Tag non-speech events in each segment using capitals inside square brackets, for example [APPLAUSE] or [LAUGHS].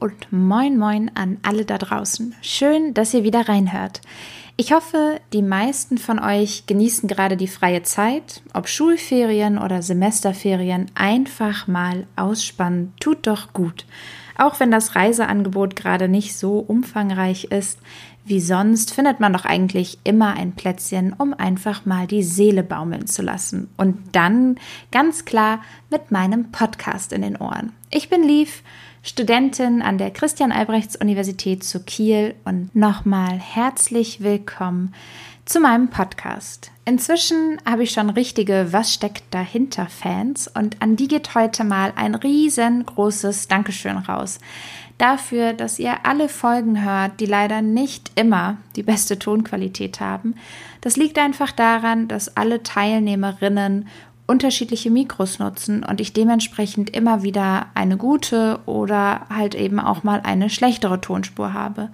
Und moin moin an alle da draußen. Schön, dass ihr wieder reinhört. Ich hoffe, die meisten von euch genießen gerade die freie Zeit, ob Schulferien oder Semesterferien, einfach mal ausspannen, tut doch gut. Auch wenn das Reiseangebot gerade nicht so umfangreich ist wie sonst, findet man doch eigentlich immer ein Plätzchen, um einfach mal die Seele baumeln zu lassen. Und dann ganz klar mit meinem Podcast in den Ohren. Ich bin Lief Studentin an der Christian-Albrechts-Universität zu Kiel und nochmal herzlich willkommen zu meinem Podcast. Inzwischen habe ich schon richtige Was steckt dahinter Fans und an die geht heute mal ein riesengroßes Dankeschön raus. Dafür, dass ihr alle Folgen hört, die leider nicht immer die beste Tonqualität haben. Das liegt einfach daran, dass alle Teilnehmerinnen unterschiedliche Mikros nutzen und ich dementsprechend immer wieder eine gute oder halt eben auch mal eine schlechtere Tonspur habe.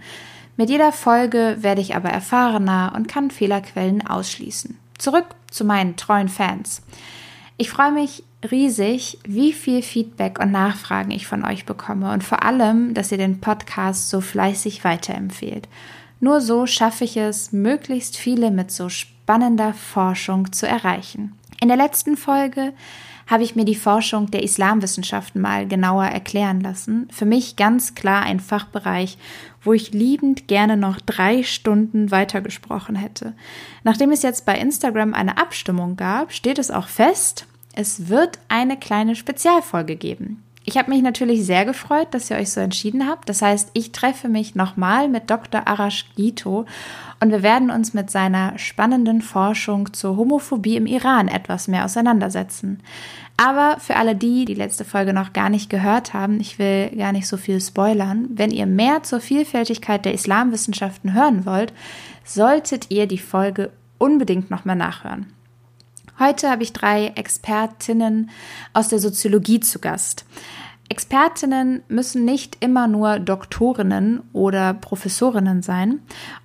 Mit jeder Folge werde ich aber erfahrener und kann Fehlerquellen ausschließen. Zurück zu meinen treuen Fans. Ich freue mich riesig, wie viel Feedback und Nachfragen ich von euch bekomme und vor allem, dass ihr den Podcast so fleißig weiterempfehlt. Nur so schaffe ich es, möglichst viele mit so spannender Forschung zu erreichen. In der letzten Folge habe ich mir die Forschung der Islamwissenschaften mal genauer erklären lassen. Für mich ganz klar ein Fachbereich, wo ich liebend gerne noch drei Stunden weitergesprochen hätte. Nachdem es jetzt bei Instagram eine Abstimmung gab, steht es auch fest, es wird eine kleine Spezialfolge geben. Ich habe mich natürlich sehr gefreut, dass ihr euch so entschieden habt. Das heißt, ich treffe mich nochmal mit Dr. Arash Gito und wir werden uns mit seiner spannenden Forschung zur Homophobie im Iran etwas mehr auseinandersetzen. Aber für alle die, die letzte Folge noch gar nicht gehört haben, ich will gar nicht so viel spoilern, wenn ihr mehr zur Vielfältigkeit der Islamwissenschaften hören wollt, solltet ihr die Folge unbedingt nochmal nachhören. Heute habe ich drei Expertinnen aus der Soziologie zu Gast. Expertinnen müssen nicht immer nur Doktorinnen oder Professorinnen sein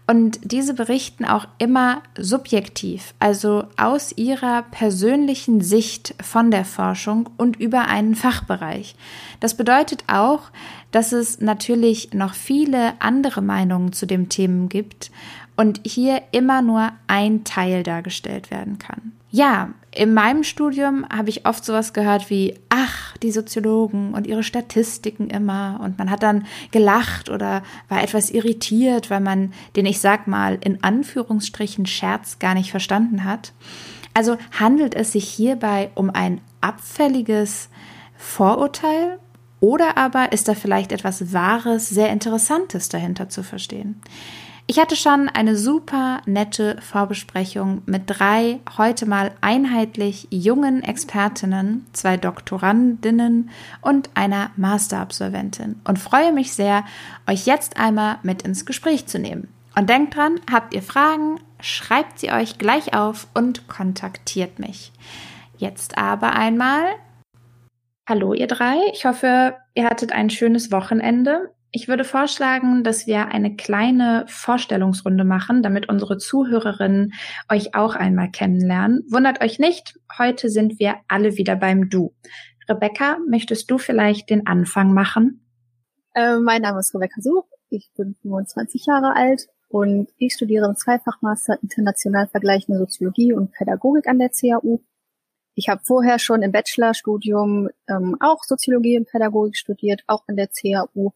und diese berichten auch immer subjektiv, also aus ihrer persönlichen Sicht von der Forschung und über einen Fachbereich. Das bedeutet auch, dass es natürlich noch viele andere Meinungen zu dem Themen gibt und hier immer nur ein Teil dargestellt werden kann. Ja, in meinem Studium habe ich oft sowas gehört wie, ach, die Soziologen und ihre Statistiken immer. Und man hat dann gelacht oder war etwas irritiert, weil man den, ich sag mal, in Anführungsstrichen Scherz gar nicht verstanden hat. Also handelt es sich hierbei um ein abfälliges Vorurteil oder aber ist da vielleicht etwas Wahres, sehr Interessantes dahinter zu verstehen? Ich hatte schon eine super nette Vorbesprechung mit drei heute mal einheitlich jungen Expertinnen, zwei Doktorandinnen und einer Masterabsolventin und freue mich sehr, euch jetzt einmal mit ins Gespräch zu nehmen. Und denkt dran, habt ihr Fragen, schreibt sie euch gleich auf und kontaktiert mich. Jetzt aber einmal. Hallo ihr drei, ich hoffe, ihr hattet ein schönes Wochenende. Ich würde vorschlagen, dass wir eine kleine Vorstellungsrunde machen, damit unsere Zuhörerinnen euch auch einmal kennenlernen. Wundert euch nicht, heute sind wir alle wieder beim Du. Rebecca, möchtest du vielleicht den Anfang machen? Äh, mein Name ist Rebecca Such, ich bin 25 Jahre alt und ich studiere im Zweifachmaster International Vergleichende Soziologie und Pädagogik an der CAU. Ich habe vorher schon im Bachelorstudium ähm, auch Soziologie und Pädagogik studiert, auch an der CAU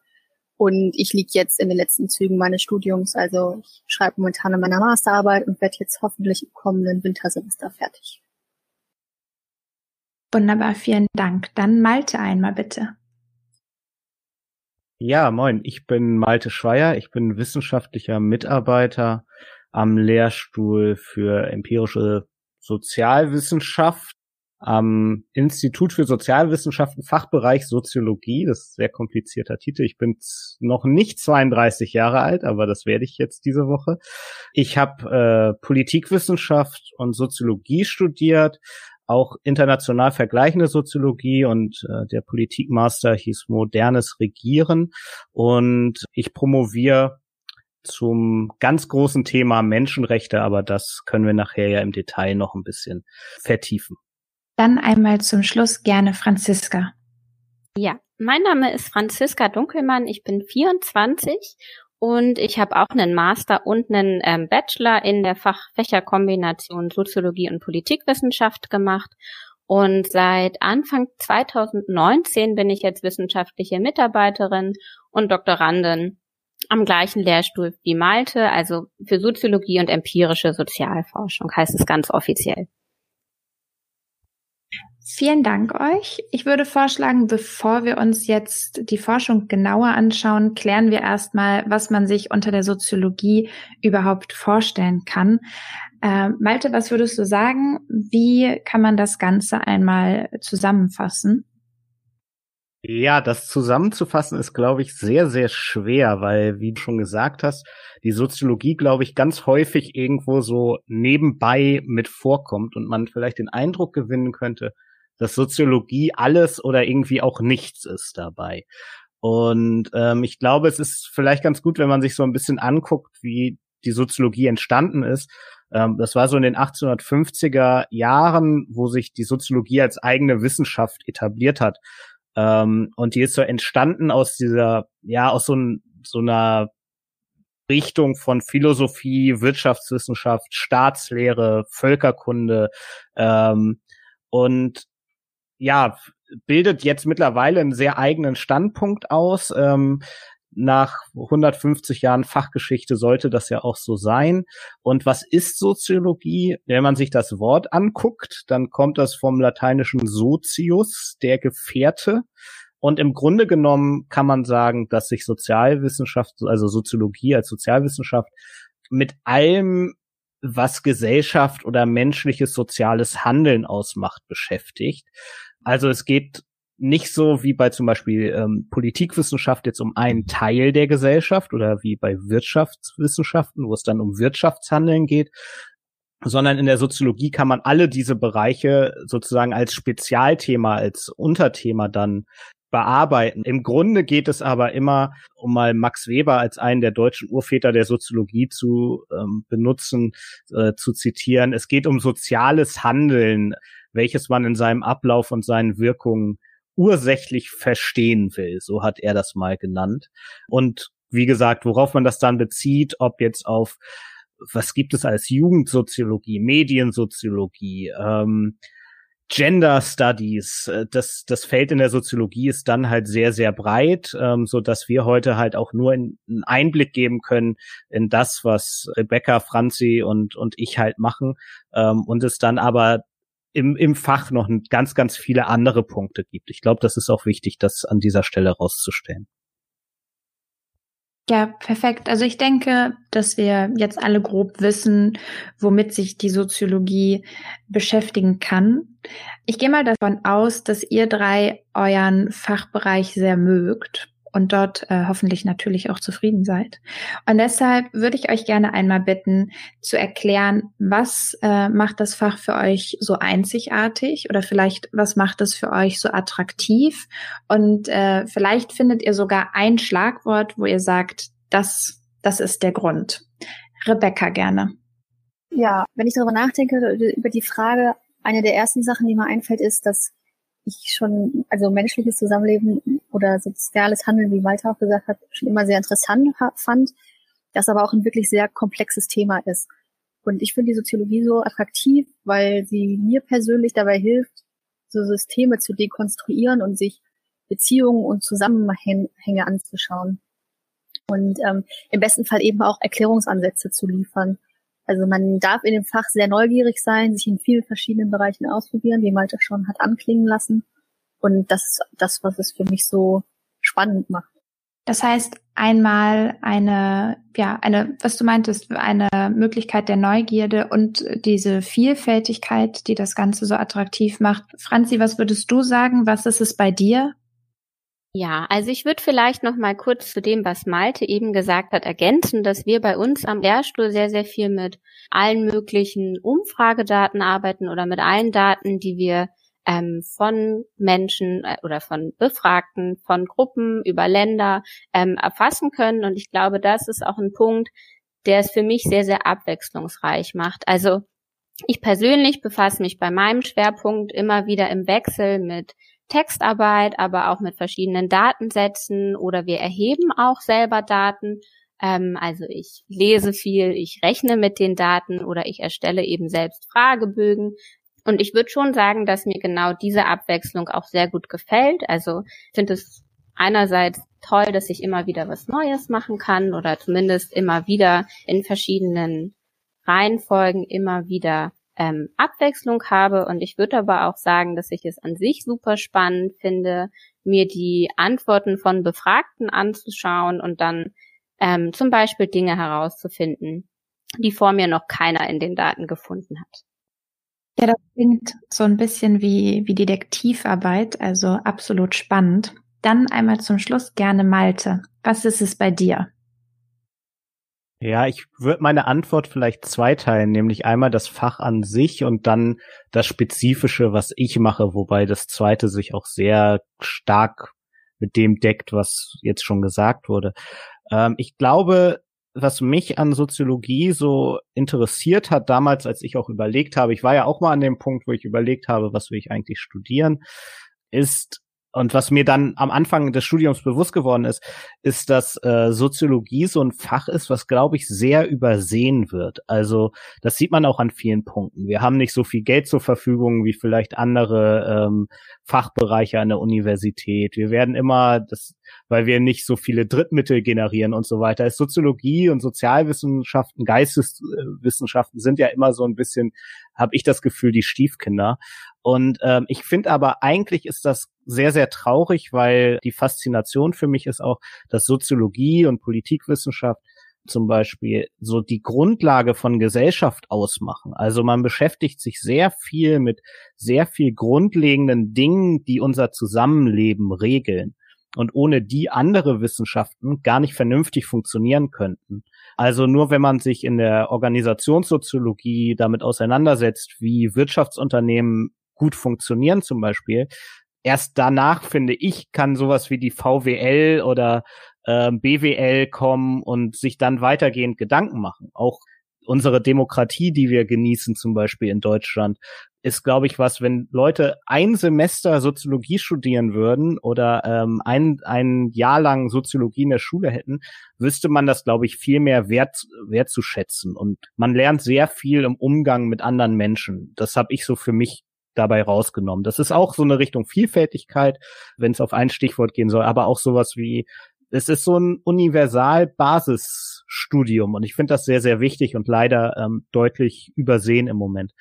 und ich liege jetzt in den letzten Zügen meines Studiums. Also ich schreibe momentan an meiner Masterarbeit und werde jetzt hoffentlich im kommenden Wintersemester fertig. Wunderbar, vielen Dank. Dann Malte einmal bitte. Ja, moin, ich bin Malte Schweier, ich bin wissenschaftlicher Mitarbeiter am Lehrstuhl für empirische Sozialwissenschaft am Institut für Sozialwissenschaften, Fachbereich Soziologie. Das ist sehr komplizierter Titel. Ich bin noch nicht 32 Jahre alt, aber das werde ich jetzt diese Woche. Ich habe äh, Politikwissenschaft und Soziologie studiert, auch international vergleichende Soziologie und äh, der Politikmaster hieß Modernes Regieren und ich promoviere zum ganz großen Thema Menschenrechte, aber das können wir nachher ja im Detail noch ein bisschen vertiefen. Dann einmal zum Schluss gerne Franziska. Ja, Mein Name ist Franziska Dunkelmann, ich bin 24 und ich habe auch einen Master und einen ähm, Bachelor in der Fachfächerkombination Soziologie und Politikwissenschaft gemacht. Und seit Anfang 2019 bin ich jetzt wissenschaftliche Mitarbeiterin und Doktorandin am gleichen Lehrstuhl wie Malte, also für Soziologie und empirische Sozialforschung heißt es ganz offiziell. Vielen Dank euch. Ich würde vorschlagen, bevor wir uns jetzt die Forschung genauer anschauen, klären wir erstmal, was man sich unter der Soziologie überhaupt vorstellen kann. Äh, Malte, was würdest du sagen? Wie kann man das Ganze einmal zusammenfassen? Ja, das zusammenzufassen ist, glaube ich, sehr, sehr schwer, weil, wie du schon gesagt hast, die Soziologie, glaube ich, ganz häufig irgendwo so nebenbei mit vorkommt und man vielleicht den Eindruck gewinnen könnte, dass Soziologie alles oder irgendwie auch nichts ist dabei. Und ähm, ich glaube, es ist vielleicht ganz gut, wenn man sich so ein bisschen anguckt, wie die Soziologie entstanden ist. Ähm, das war so in den 1850er Jahren, wo sich die Soziologie als eigene Wissenschaft etabliert hat. Ähm, und die ist so entstanden aus dieser, ja, aus so, ein, so einer Richtung von Philosophie, Wirtschaftswissenschaft, Staatslehre, Völkerkunde ähm, und ja, bildet jetzt mittlerweile einen sehr eigenen Standpunkt aus. Ähm, nach 150 Jahren Fachgeschichte sollte das ja auch so sein. Und was ist Soziologie? Wenn man sich das Wort anguckt, dann kommt das vom lateinischen Sozius, der Gefährte. Und im Grunde genommen kann man sagen, dass sich Sozialwissenschaft, also Soziologie als Sozialwissenschaft mit allem, was Gesellschaft oder menschliches soziales Handeln ausmacht, beschäftigt. Also es geht nicht so wie bei zum Beispiel ähm, Politikwissenschaft jetzt um einen Teil der Gesellschaft oder wie bei Wirtschaftswissenschaften, wo es dann um Wirtschaftshandeln geht, sondern in der Soziologie kann man alle diese Bereiche sozusagen als Spezialthema, als Unterthema dann bearbeiten. Im Grunde geht es aber immer, um mal Max Weber als einen der deutschen Urväter der Soziologie zu ähm, benutzen, äh, zu zitieren. Es geht um soziales Handeln, welches man in seinem Ablauf und seinen Wirkungen ursächlich verstehen will. So hat er das mal genannt. Und wie gesagt, worauf man das dann bezieht, ob jetzt auf was gibt es als Jugendsoziologie, Mediensoziologie, ähm, Gender Studies, äh, das, das Feld in der Soziologie ist dann halt sehr, sehr breit, ähm, so dass wir heute halt auch nur in, einen Einblick geben können in das, was Rebecca, Franzi und, und ich halt machen, ähm, und es dann aber im, im Fach noch ganz, ganz viele andere Punkte gibt. Ich glaube, das ist auch wichtig, das an dieser Stelle rauszustellen. Ja, perfekt. Also ich denke, dass wir jetzt alle grob wissen, womit sich die Soziologie beschäftigen kann. Ich gehe mal davon aus, dass ihr drei euren Fachbereich sehr mögt und dort äh, hoffentlich natürlich auch zufrieden seid. Und deshalb würde ich euch gerne einmal bitten, zu erklären, was äh, macht das Fach für euch so einzigartig oder vielleicht was macht es für euch so attraktiv und äh, vielleicht findet ihr sogar ein Schlagwort, wo ihr sagt, das, das ist der Grund. Rebecca gerne. Ja, wenn ich darüber nachdenke, über die Frage, eine der ersten Sachen, die mir einfällt, ist, dass ich schon, also menschliches Zusammenleben oder soziales Handeln, wie Walter auch gesagt hat, schon immer sehr interessant fand, das aber auch ein wirklich sehr komplexes Thema ist. Und ich finde die Soziologie so attraktiv, weil sie mir persönlich dabei hilft, so Systeme zu dekonstruieren und sich Beziehungen und Zusammenhänge anzuschauen. Und ähm, im besten Fall eben auch Erklärungsansätze zu liefern. Also man darf in dem Fach sehr neugierig sein, sich in vielen verschiedenen Bereichen ausprobieren, wie Malte schon hat anklingen lassen. Und das ist das, was es für mich so spannend macht. Das heißt, einmal eine, ja, eine, was du meintest, eine Möglichkeit der Neugierde und diese Vielfältigkeit, die das Ganze so attraktiv macht. Franzi, was würdest du sagen? Was ist es bei dir? Ja, also ich würde vielleicht noch mal kurz zu dem, was Malte eben gesagt hat, ergänzen, dass wir bei uns am Lehrstuhl sehr, sehr viel mit allen möglichen Umfragedaten arbeiten oder mit allen Daten, die wir ähm, von Menschen äh, oder von Befragten, von Gruppen über Länder ähm, erfassen können. Und ich glaube, das ist auch ein Punkt, der es für mich sehr, sehr abwechslungsreich macht. Also ich persönlich befasse mich bei meinem Schwerpunkt immer wieder im Wechsel mit Textarbeit, aber auch mit verschiedenen Datensätzen oder wir erheben auch selber Daten. Ähm, also ich lese viel, ich rechne mit den Daten oder ich erstelle eben selbst Fragebögen. Und ich würde schon sagen, dass mir genau diese Abwechslung auch sehr gut gefällt. Also ich finde es einerseits toll, dass ich immer wieder was Neues machen kann oder zumindest immer wieder in verschiedenen Reihenfolgen immer wieder ähm, Abwechslung habe. Und ich würde aber auch sagen, dass ich es an sich super spannend finde, mir die Antworten von Befragten anzuschauen und dann ähm, zum Beispiel Dinge herauszufinden, die vor mir noch keiner in den Daten gefunden hat. Ja, das klingt so ein bisschen wie, wie Detektivarbeit, also absolut spannend. Dann einmal zum Schluss gerne Malte. Was ist es bei dir? Ja, ich würde meine Antwort vielleicht zweiteilen, nämlich einmal das Fach an sich und dann das Spezifische, was ich mache, wobei das zweite sich auch sehr stark mit dem deckt, was jetzt schon gesagt wurde. Ähm, ich glaube, was mich an Soziologie so interessiert hat, damals, als ich auch überlegt habe, ich war ja auch mal an dem Punkt, wo ich überlegt habe, was will ich eigentlich studieren, ist und was mir dann am Anfang des Studiums bewusst geworden ist, ist, dass äh, Soziologie so ein Fach ist, was, glaube ich, sehr übersehen wird. Also das sieht man auch an vielen Punkten. Wir haben nicht so viel Geld zur Verfügung wie vielleicht andere ähm, Fachbereiche an der Universität. Wir werden immer, das, weil wir nicht so viele Drittmittel generieren und so weiter. Ist Soziologie und Sozialwissenschaften, Geisteswissenschaften sind ja immer so ein bisschen, habe ich das Gefühl, die Stiefkinder. Und ähm, ich finde aber eigentlich ist das sehr, sehr traurig, weil die Faszination für mich ist auch, dass Soziologie und Politikwissenschaft zum Beispiel so die Grundlage von Gesellschaft ausmachen. Also man beschäftigt sich sehr viel mit sehr viel grundlegenden Dingen, die unser Zusammenleben regeln und ohne die andere Wissenschaften gar nicht vernünftig funktionieren könnten. Also nur wenn man sich in der Organisationssoziologie damit auseinandersetzt, wie Wirtschaftsunternehmen gut funktionieren zum Beispiel. Erst danach, finde ich, kann sowas wie die VWL oder äh, BWL kommen und sich dann weitergehend Gedanken machen. Auch unsere Demokratie, die wir genießen, zum Beispiel in Deutschland, ist, glaube ich, was, wenn Leute ein Semester Soziologie studieren würden oder ähm, ein, ein Jahr lang Soziologie in der Schule hätten, wüsste man das, glaube ich, viel mehr wert, wertzuschätzen. Und man lernt sehr viel im Umgang mit anderen Menschen. Das habe ich so für mich dabei rausgenommen. Das ist auch so eine Richtung Vielfältigkeit, wenn es auf ein Stichwort gehen soll, aber auch sowas wie, es ist so ein Universal-Basisstudium und ich finde das sehr, sehr wichtig und leider ähm, deutlich übersehen im Moment.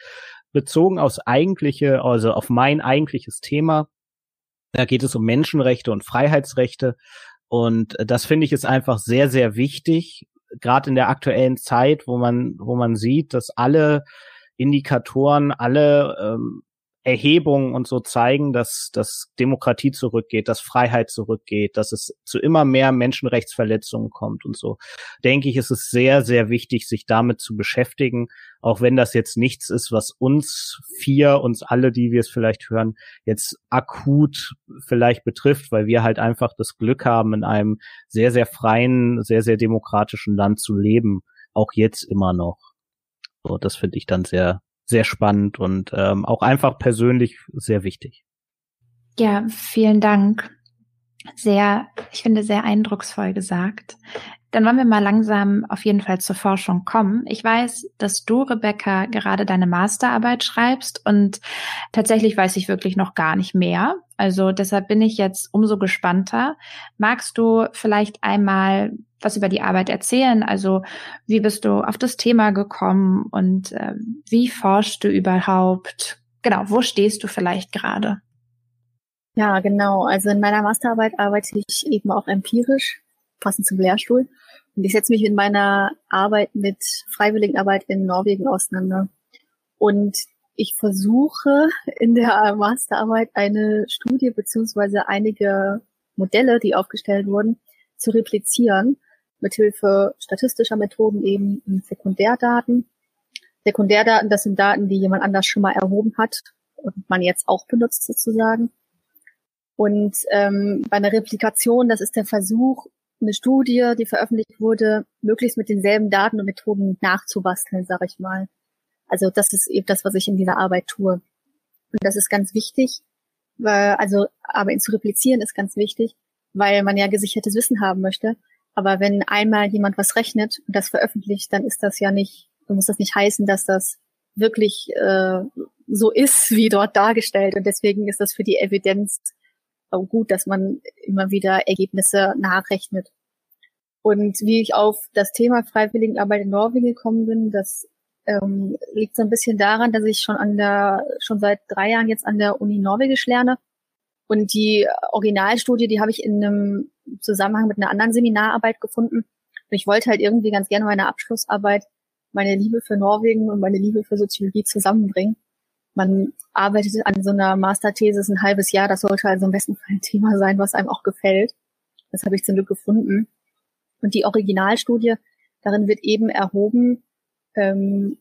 Bezogen aus eigentliche, also auf mein eigentliches Thema, da geht es um Menschenrechte und Freiheitsrechte. Und das finde ich ist einfach sehr, sehr wichtig, gerade in der aktuellen Zeit, wo man, wo man sieht, dass alle Indikatoren, alle ähm, Erhebungen und so zeigen, dass, dass Demokratie zurückgeht, dass Freiheit zurückgeht, dass es zu immer mehr Menschenrechtsverletzungen kommt und so, denke ich, ist es sehr, sehr wichtig, sich damit zu beschäftigen, auch wenn das jetzt nichts ist, was uns vier, uns alle, die wir es vielleicht hören, jetzt akut vielleicht betrifft, weil wir halt einfach das Glück haben, in einem sehr, sehr freien, sehr, sehr demokratischen Land zu leben, auch jetzt immer noch. So, das finde ich dann sehr, sehr spannend und ähm, auch einfach persönlich sehr wichtig. Ja, vielen Dank. Sehr, ich finde, sehr eindrucksvoll gesagt. Dann wollen wir mal langsam auf jeden Fall zur Forschung kommen. Ich weiß, dass du, Rebecca, gerade deine Masterarbeit schreibst und tatsächlich weiß ich wirklich noch gar nicht mehr. Also deshalb bin ich jetzt umso gespannter. Magst du vielleicht einmal was über die Arbeit erzählen? Also wie bist du auf das Thema gekommen und äh, wie forschst du überhaupt? Genau, wo stehst du vielleicht gerade? Ja, genau. Also in meiner Masterarbeit arbeite ich eben auch empirisch, passend zum Lehrstuhl. Und ich setze mich in meiner Arbeit mit Freiwilligenarbeit in Norwegen auseinander. Und ich versuche in der Masterarbeit eine Studie beziehungsweise einige Modelle, die aufgestellt wurden, zu replizieren, mithilfe statistischer Methoden eben in Sekundärdaten. Sekundärdaten, das sind Daten, die jemand anders schon mal erhoben hat und man jetzt auch benutzt sozusagen. Und ähm, bei einer Replikation, das ist der Versuch, eine Studie, die veröffentlicht wurde, möglichst mit denselben Daten und Methoden nachzubasteln, sage ich mal. Also das ist eben das, was ich in dieser Arbeit tue. Und das ist ganz wichtig, also Arbeiten zu replizieren ist ganz wichtig, weil man ja gesichertes Wissen haben möchte. Aber wenn einmal jemand was rechnet und das veröffentlicht, dann ist das ja nicht, dann muss das nicht heißen, dass das wirklich äh, so ist, wie dort dargestellt. Und deswegen ist das für die Evidenz gut, dass man immer wieder Ergebnisse nachrechnet. Und wie ich auf das Thema Freiwilligenarbeit in Norwegen gekommen bin, das ähm, liegt so ein bisschen daran, dass ich schon an der, schon seit drei Jahren jetzt an der Uni Norwegisch lerne. Und die Originalstudie, die habe ich in einem Zusammenhang mit einer anderen Seminararbeit gefunden. Und ich wollte halt irgendwie ganz gerne meine Abschlussarbeit, meine Liebe für Norwegen und meine Liebe für Soziologie zusammenbringen. Man arbeitet an so einer Masterthesis ein halbes Jahr. Das sollte also im besten Fall ein Thema sein, was einem auch gefällt. Das habe ich zum Glück gefunden. Und die Originalstudie, darin wird eben erhoben, ähm,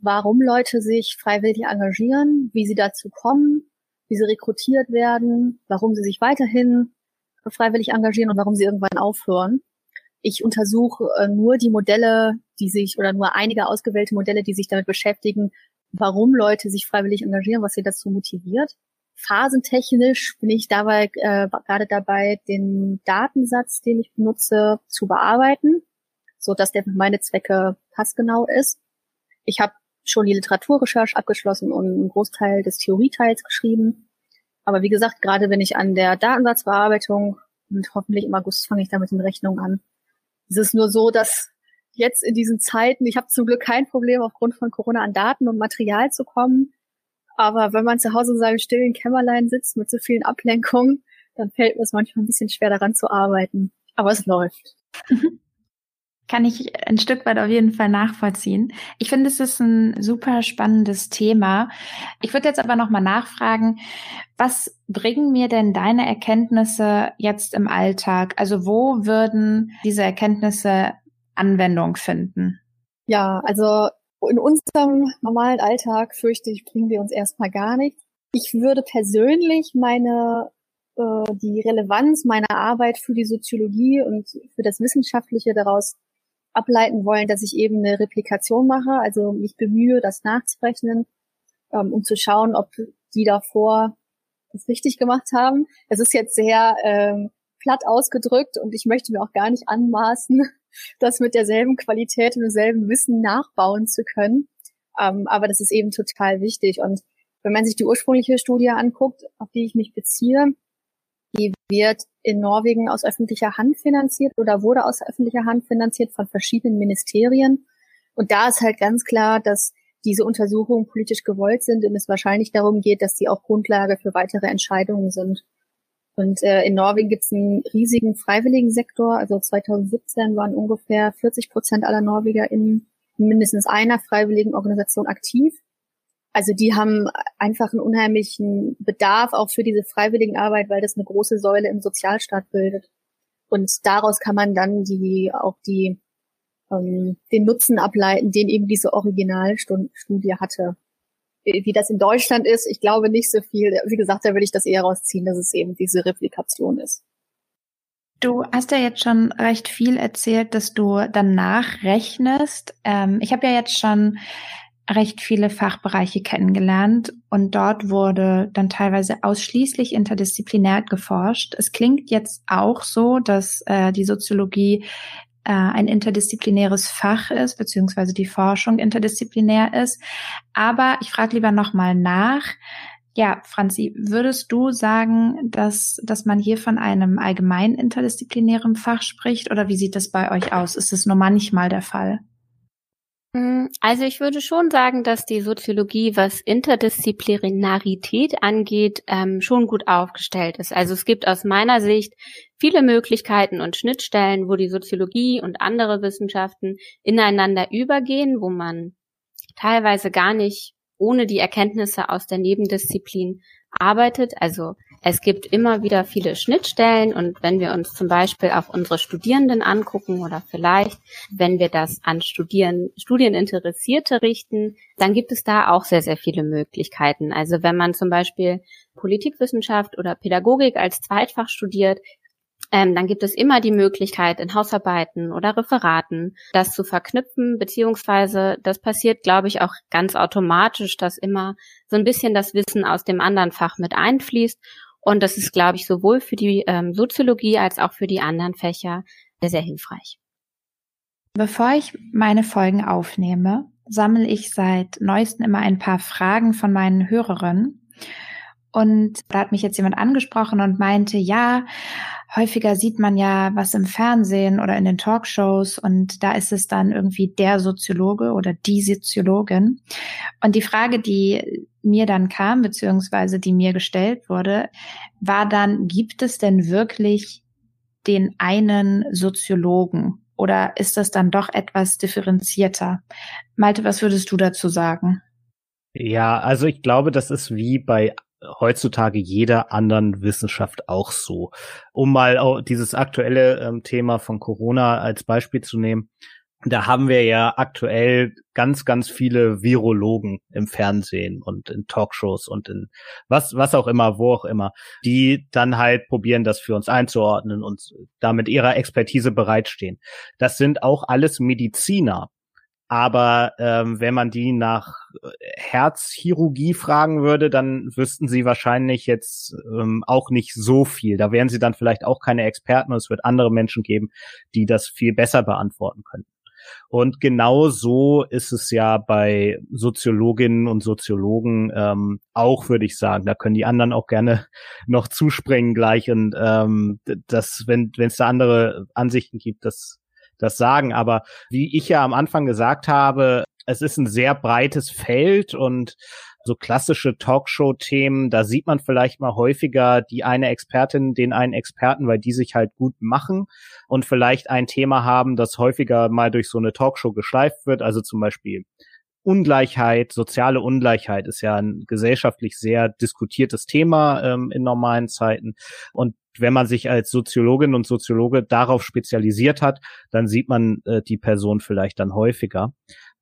warum Leute sich freiwillig engagieren, wie sie dazu kommen, wie sie rekrutiert werden, warum sie sich weiterhin freiwillig engagieren und warum sie irgendwann aufhören. Ich untersuche äh, nur die Modelle, die sich, oder nur einige ausgewählte Modelle, die sich damit beschäftigen, warum Leute sich freiwillig engagieren, was sie dazu motiviert. Phasentechnisch bin ich dabei äh, gerade dabei, den Datensatz, den ich benutze, zu bearbeiten so dass der für meine Zwecke passgenau ist. Ich habe schon die Literaturrecherche abgeschlossen und einen Großteil des Theorieteils geschrieben. Aber wie gesagt, gerade bin ich an der Datensatzbearbeitung und hoffentlich im August fange ich damit in Rechnung an. Es ist nur so, dass jetzt in diesen Zeiten, ich habe zum Glück kein Problem aufgrund von Corona an Daten und Material zu kommen. Aber wenn man zu Hause in seinem stillen Kämmerlein sitzt mit so vielen Ablenkungen, dann fällt mir es manchmal ein bisschen schwer daran zu arbeiten. Aber es läuft. kann ich ein Stück weit auf jeden Fall nachvollziehen. Ich finde, es ist ein super spannendes Thema. Ich würde jetzt aber nochmal nachfragen, was bringen mir denn deine Erkenntnisse jetzt im Alltag? Also wo würden diese Erkenntnisse Anwendung finden? Ja, also in unserem normalen Alltag fürchte ich, bringen wir uns erstmal gar nichts. Ich würde persönlich meine äh, die Relevanz meiner Arbeit für die Soziologie und für das Wissenschaftliche daraus ableiten wollen, dass ich eben eine Replikation mache, also mich bemühe, das nachzurechnen, ähm, um zu schauen, ob die davor das richtig gemacht haben. Es ist jetzt sehr ähm, platt ausgedrückt und ich möchte mir auch gar nicht anmaßen, das mit derselben Qualität und demselben Wissen nachbauen zu können. Ähm, aber das ist eben total wichtig. Und wenn man sich die ursprüngliche Studie anguckt, auf die ich mich beziehe, die wird in Norwegen aus öffentlicher Hand finanziert oder wurde aus öffentlicher Hand finanziert von verschiedenen Ministerien. Und da ist halt ganz klar, dass diese Untersuchungen politisch gewollt sind und es wahrscheinlich darum geht, dass sie auch Grundlage für weitere Entscheidungen sind. Und äh, in Norwegen gibt es einen riesigen freiwilligen Sektor. Also 2017 waren ungefähr 40 Prozent aller Norweger in mindestens einer freiwilligen Organisation aktiv. Also die haben einfach einen unheimlichen Bedarf auch für diese freiwilligen Arbeit, weil das eine große Säule im Sozialstaat bildet. Und daraus kann man dann die auch die ähm, den Nutzen ableiten, den eben diese Originalstudie hatte. Wie das in Deutschland ist, ich glaube nicht so viel. Wie gesagt, da würde ich das eher rausziehen, dass es eben diese Replikation ist. Du hast ja jetzt schon recht viel erzählt, dass du danach rechnest. Ähm, ich habe ja jetzt schon recht viele Fachbereiche kennengelernt und dort wurde dann teilweise ausschließlich interdisziplinär geforscht. Es klingt jetzt auch so, dass äh, die Soziologie äh, ein interdisziplinäres Fach ist, beziehungsweise die Forschung interdisziplinär ist. Aber ich frage lieber nochmal nach. Ja, Franzi, würdest du sagen, dass, dass man hier von einem allgemein interdisziplinären Fach spricht oder wie sieht das bei euch aus? Ist es nur manchmal der Fall? Mm, also ich würde schon sagen, dass die Soziologie, was Interdisziplinarität angeht, ähm, schon gut aufgestellt ist. Also es gibt aus meiner Sicht viele Möglichkeiten und Schnittstellen, wo die Soziologie und andere Wissenschaften ineinander übergehen, wo man teilweise gar nicht ohne die Erkenntnisse aus der Nebendisziplin arbeitet. Also es gibt immer wieder viele Schnittstellen und wenn wir uns zum Beispiel auch unsere Studierenden angucken oder vielleicht, wenn wir das an Studieren, Studieninteressierte richten, dann gibt es da auch sehr, sehr viele Möglichkeiten. Also wenn man zum Beispiel Politikwissenschaft oder Pädagogik als Zweitfach studiert, ähm, dann gibt es immer die Möglichkeit, in Hausarbeiten oder Referaten das zu verknüpfen, beziehungsweise das passiert, glaube ich, auch ganz automatisch, dass immer so ein bisschen das Wissen aus dem anderen Fach mit einfließt. Und das ist, glaube ich, sowohl für die ähm, Soziologie als auch für die anderen Fächer sehr, sehr hilfreich. Bevor ich meine Folgen aufnehme, sammle ich seit neuestem immer ein paar Fragen von meinen Hörerinnen. Und da hat mich jetzt jemand angesprochen und meinte, ja, häufiger sieht man ja was im Fernsehen oder in den Talkshows und da ist es dann irgendwie der Soziologe oder die Soziologin. Und die Frage, die mir dann kam, beziehungsweise die mir gestellt wurde, war dann, gibt es denn wirklich den einen Soziologen? Oder ist das dann doch etwas differenzierter? Malte, was würdest du dazu sagen? Ja, also ich glaube, das ist wie bei heutzutage jeder anderen Wissenschaft auch so. Um mal auch dieses aktuelle ähm, Thema von Corona als Beispiel zu nehmen. Da haben wir ja aktuell ganz, ganz viele Virologen im Fernsehen und in Talkshows und in was, was auch immer, wo auch immer, die dann halt probieren, das für uns einzuordnen und damit ihrer Expertise bereitstehen. Das sind auch alles Mediziner. Aber ähm, wenn man die nach äh, Herzchirurgie fragen würde, dann wüssten sie wahrscheinlich jetzt ähm, auch nicht so viel. Da wären sie dann vielleicht auch keine Experten und es wird andere Menschen geben, die das viel besser beantworten können. Und genau so ist es ja bei Soziologinnen und Soziologen ähm, auch, würde ich sagen. Da können die anderen auch gerne noch zuspringen gleich und ähm, das, wenn es da andere Ansichten gibt, das das sagen. Aber wie ich ja am Anfang gesagt habe, es ist ein sehr breites Feld und so klassische Talkshow-Themen, da sieht man vielleicht mal häufiger die eine Expertin, den einen Experten, weil die sich halt gut machen und vielleicht ein Thema haben, das häufiger mal durch so eine Talkshow geschleift wird, also zum Beispiel Ungleichheit, soziale Ungleichheit ist ja ein gesellschaftlich sehr diskutiertes Thema ähm, in normalen Zeiten. Und wenn man sich als Soziologin und Soziologe darauf spezialisiert hat, dann sieht man äh, die Person vielleicht dann häufiger.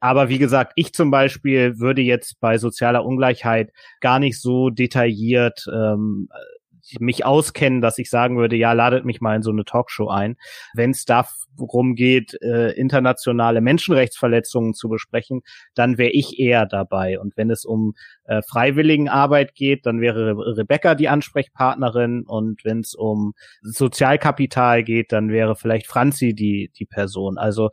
Aber wie gesagt, ich zum Beispiel würde jetzt bei sozialer Ungleichheit gar nicht so detailliert ähm, mich auskennen, dass ich sagen würde, ja, ladet mich mal in so eine Talkshow ein. Wenn es darum geht, äh, internationale Menschenrechtsverletzungen zu besprechen, dann wäre ich eher dabei. Und wenn es um äh, Freiwilligenarbeit geht, dann wäre Re Rebecca die Ansprechpartnerin. Und wenn es um Sozialkapital geht, dann wäre vielleicht Franzi die, die Person. Also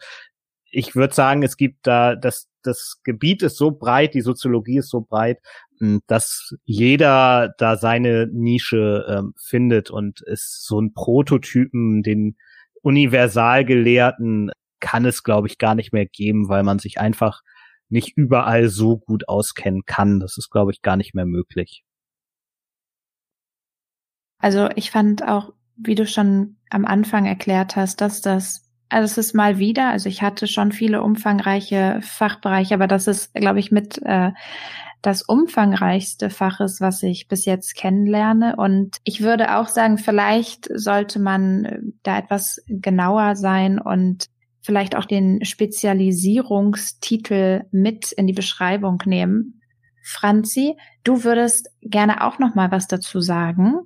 ich würde sagen, es gibt da, das, das Gebiet ist so breit, die Soziologie ist so breit, dass jeder da seine Nische ähm, findet und ist so ein Prototypen, den Universalgelehrten kann es, glaube ich, gar nicht mehr geben, weil man sich einfach nicht überall so gut auskennen kann. Das ist, glaube ich, gar nicht mehr möglich. Also ich fand auch, wie du schon am Anfang erklärt hast, dass das also es ist mal wieder, also ich hatte schon viele umfangreiche Fachbereiche, aber das ist, glaube ich, mit äh, das umfangreichste Fach ist, was ich bis jetzt kennenlerne. Und ich würde auch sagen, vielleicht sollte man äh, da etwas genauer sein und vielleicht auch den Spezialisierungstitel mit in die Beschreibung nehmen. Franzi, du würdest gerne auch noch mal was dazu sagen.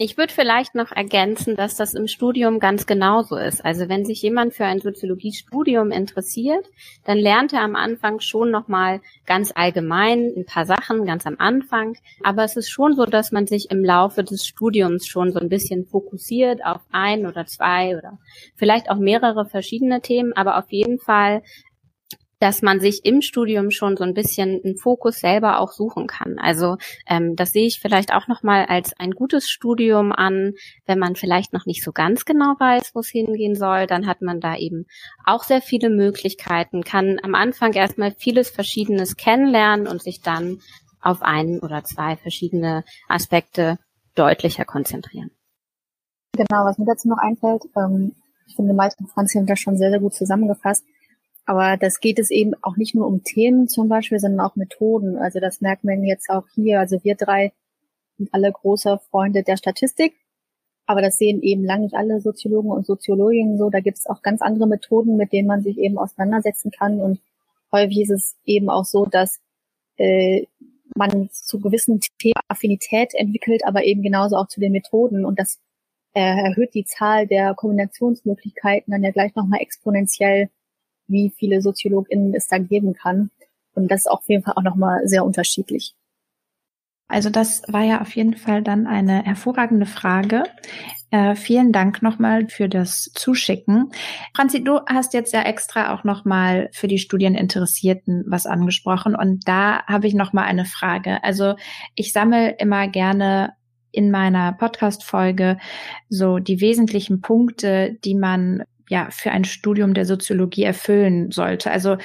Ich würde vielleicht noch ergänzen, dass das im Studium ganz genauso ist. Also wenn sich jemand für ein Soziologiestudium interessiert, dann lernt er am Anfang schon nochmal ganz allgemein ein paar Sachen, ganz am Anfang. Aber es ist schon so, dass man sich im Laufe des Studiums schon so ein bisschen fokussiert auf ein oder zwei oder vielleicht auch mehrere verschiedene Themen. Aber auf jeden Fall dass man sich im Studium schon so ein bisschen einen Fokus selber auch suchen kann. Also ähm, das sehe ich vielleicht auch nochmal als ein gutes Studium an, wenn man vielleicht noch nicht so ganz genau weiß, wo es hingehen soll, dann hat man da eben auch sehr viele Möglichkeiten, kann am Anfang erstmal vieles Verschiedenes kennenlernen und sich dann auf einen oder zwei verschiedene Aspekte deutlicher konzentrieren. Genau, was mir dazu noch einfällt, ähm, ich finde, Malte und Franzi haben das schon sehr, sehr gut zusammengefasst aber das geht es eben auch nicht nur um Themen zum Beispiel, sondern auch Methoden. Also das merkt man jetzt auch hier. Also wir drei sind alle große Freunde der Statistik. Aber das sehen eben lange nicht alle Soziologen und Soziologinnen so. Da gibt es auch ganz andere Methoden, mit denen man sich eben auseinandersetzen kann. Und häufig ist es eben auch so, dass äh, man zu gewissen Themen Affinität entwickelt, aber eben genauso auch zu den Methoden. Und das erhöht die Zahl der Kombinationsmöglichkeiten dann ja gleich nochmal exponentiell, wie viele SoziologInnen es da geben kann. Und das ist auf jeden Fall auch nochmal sehr unterschiedlich. Also das war ja auf jeden Fall dann eine hervorragende Frage. Äh, vielen Dank nochmal für das Zuschicken. Franzi, du hast jetzt ja extra auch nochmal für die Studieninteressierten was angesprochen und da habe ich nochmal eine Frage. Also ich sammle immer gerne in meiner Podcast-Folge so die wesentlichen Punkte, die man ja für ein Studium der Soziologie erfüllen sollte. Also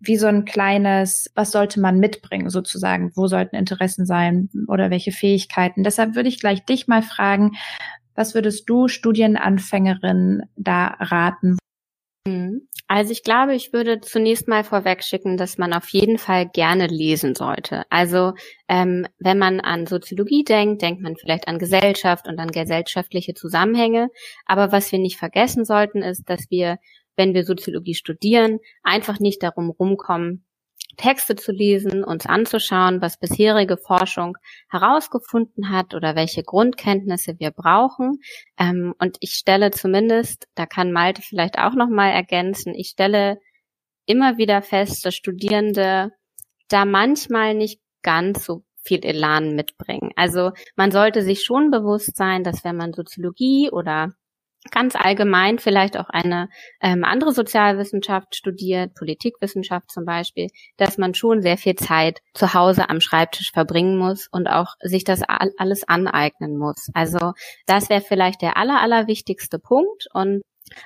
wie so ein kleines, was sollte man mitbringen sozusagen? Wo sollten Interessen sein oder welche Fähigkeiten? Deshalb würde ich gleich dich mal fragen, was würdest du Studienanfängerinnen da raten? Mhm. Also ich glaube, ich würde zunächst mal vorwegschicken, dass man auf jeden Fall gerne lesen sollte. Also ähm, wenn man an Soziologie denkt, denkt man vielleicht an Gesellschaft und an gesellschaftliche Zusammenhänge. Aber was wir nicht vergessen sollten, ist, dass wir, wenn wir Soziologie studieren, einfach nicht darum rumkommen, Texte zu lesen, uns anzuschauen, was bisherige Forschung herausgefunden hat oder welche Grundkenntnisse wir brauchen. Ähm, und ich stelle zumindest, da kann Malte vielleicht auch noch mal ergänzen, ich stelle immer wieder fest, dass Studierende da manchmal nicht ganz so viel Elan mitbringen. Also man sollte sich schon bewusst sein, dass wenn man Soziologie oder ganz allgemein vielleicht auch eine ähm, andere Sozialwissenschaft studiert, Politikwissenschaft zum Beispiel, dass man schon sehr viel Zeit zu Hause am Schreibtisch verbringen muss und auch sich das alles aneignen muss. Also das wäre vielleicht der aller, aller wichtigste Punkt und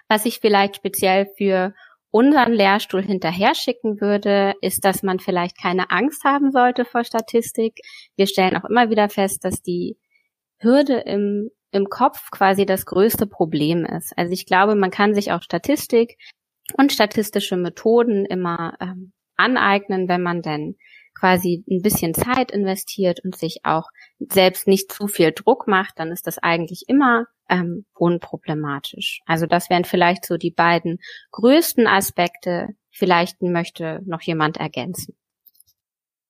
was ich vielleicht speziell für unseren Lehrstuhl hinterher schicken würde, ist, dass man vielleicht keine Angst haben sollte vor Statistik. Wir stellen auch immer wieder fest, dass die Hürde im im Kopf quasi das größte Problem ist. Also ich glaube, man kann sich auch Statistik und statistische Methoden immer ähm, aneignen, wenn man denn quasi ein bisschen Zeit investiert und sich auch selbst nicht zu viel Druck macht, dann ist das eigentlich immer ähm, unproblematisch. Also das wären vielleicht so die beiden größten Aspekte. Vielleicht möchte noch jemand ergänzen.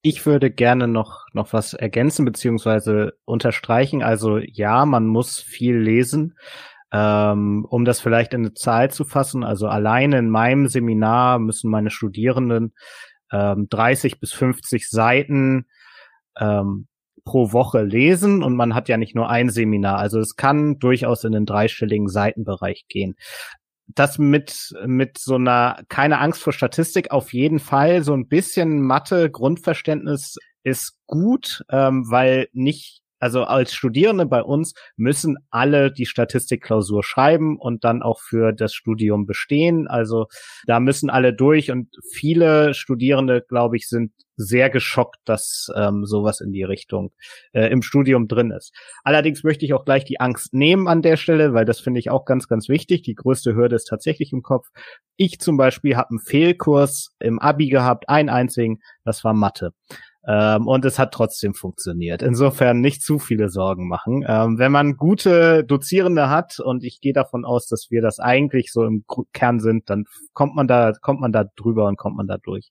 Ich würde gerne noch, noch was ergänzen beziehungsweise unterstreichen. Also ja, man muss viel lesen. Ähm, um das vielleicht in eine Zahl zu fassen, also alleine in meinem Seminar müssen meine Studierenden ähm, 30 bis 50 Seiten ähm, pro Woche lesen und man hat ja nicht nur ein Seminar. Also es kann durchaus in den dreistelligen Seitenbereich gehen das mit, mit so einer, keine Angst vor Statistik auf jeden Fall, so ein bisschen Mathe, Grundverständnis ist gut, ähm, weil nicht also als Studierende bei uns müssen alle die Statistikklausur schreiben und dann auch für das Studium bestehen. Also da müssen alle durch und viele Studierende, glaube ich, sind sehr geschockt, dass ähm, sowas in die Richtung äh, im Studium drin ist. Allerdings möchte ich auch gleich die Angst nehmen an der Stelle, weil das finde ich auch ganz, ganz wichtig. Die größte Hürde ist tatsächlich im Kopf. Ich zum Beispiel habe einen Fehlkurs im Abi gehabt, einen einzigen, das war Mathe. Ähm, und es hat trotzdem funktioniert. Insofern nicht zu viele Sorgen machen. Ähm, wenn man gute Dozierende hat, und ich gehe davon aus, dass wir das eigentlich so im Kern sind, dann kommt man da, kommt man da drüber und kommt man da durch.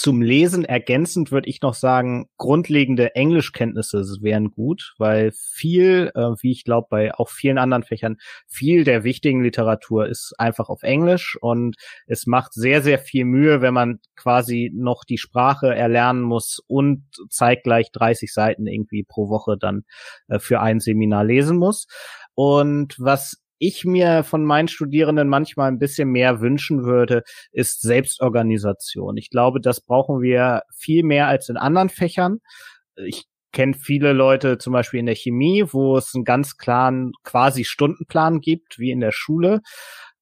Zum Lesen ergänzend würde ich noch sagen, grundlegende Englischkenntnisse wären gut, weil viel, äh, wie ich glaube bei auch vielen anderen Fächern, viel der wichtigen Literatur ist einfach auf Englisch und es macht sehr, sehr viel Mühe, wenn man quasi noch die Sprache erlernen muss und zeitgleich 30 Seiten irgendwie pro Woche dann äh, für ein Seminar lesen muss. Und was ich mir von meinen Studierenden manchmal ein bisschen mehr wünschen würde, ist Selbstorganisation. Ich glaube, das brauchen wir viel mehr als in anderen Fächern. Ich kenne viele Leute zum Beispiel in der Chemie, wo es einen ganz klaren quasi Stundenplan gibt, wie in der Schule.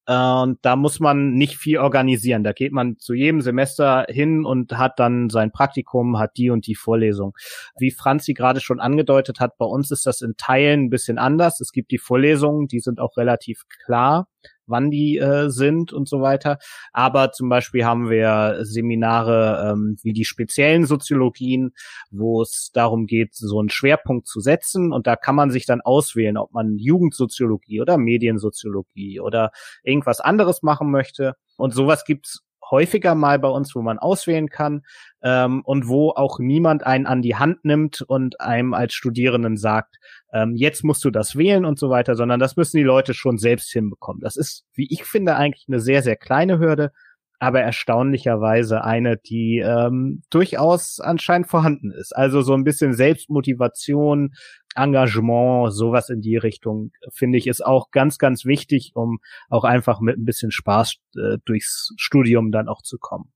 Und da muss man nicht viel organisieren. Da geht man zu jedem Semester hin und hat dann sein Praktikum, hat die und die Vorlesung. Wie Franzi gerade schon angedeutet hat, bei uns ist das in Teilen ein bisschen anders. Es gibt die Vorlesungen, die sind auch relativ klar wann die äh, sind und so weiter. Aber zum Beispiel haben wir Seminare ähm, wie die speziellen Soziologien, wo es darum geht, so einen Schwerpunkt zu setzen. Und da kann man sich dann auswählen, ob man Jugendsoziologie oder Mediensoziologie oder irgendwas anderes machen möchte. Und sowas gibt's häufiger mal bei uns, wo man auswählen kann ähm, und wo auch niemand einen an die Hand nimmt und einem als Studierenden sagt, ähm, jetzt musst du das wählen und so weiter, sondern das müssen die Leute schon selbst hinbekommen. Das ist, wie ich finde, eigentlich eine sehr, sehr kleine Hürde, aber erstaunlicherweise eine, die ähm, durchaus anscheinend vorhanden ist. Also so ein bisschen Selbstmotivation, Engagement, sowas in die Richtung, finde ich, ist auch ganz, ganz wichtig, um auch einfach mit ein bisschen Spaß äh, durchs Studium dann auch zu kommen.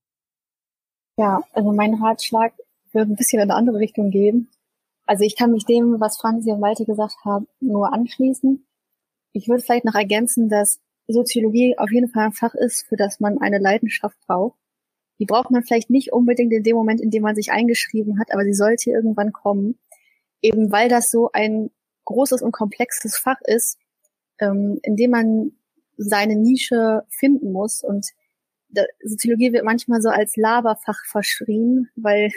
Ja, also mein Ratschlag würde ein bisschen in eine andere Richtung gehen. Also ich kann mich dem, was Franzi und Malte gesagt haben, nur anschließen. Ich würde vielleicht noch ergänzen, dass Soziologie auf jeden Fall ein Fach ist, für das man eine Leidenschaft braucht. Die braucht man vielleicht nicht unbedingt in dem Moment, in dem man sich eingeschrieben hat, aber sie sollte irgendwann kommen. Eben weil das so ein großes und komplexes Fach ist, ähm, in dem man seine Nische finden muss. Und Soziologie wird manchmal so als Laberfach verschrien, weil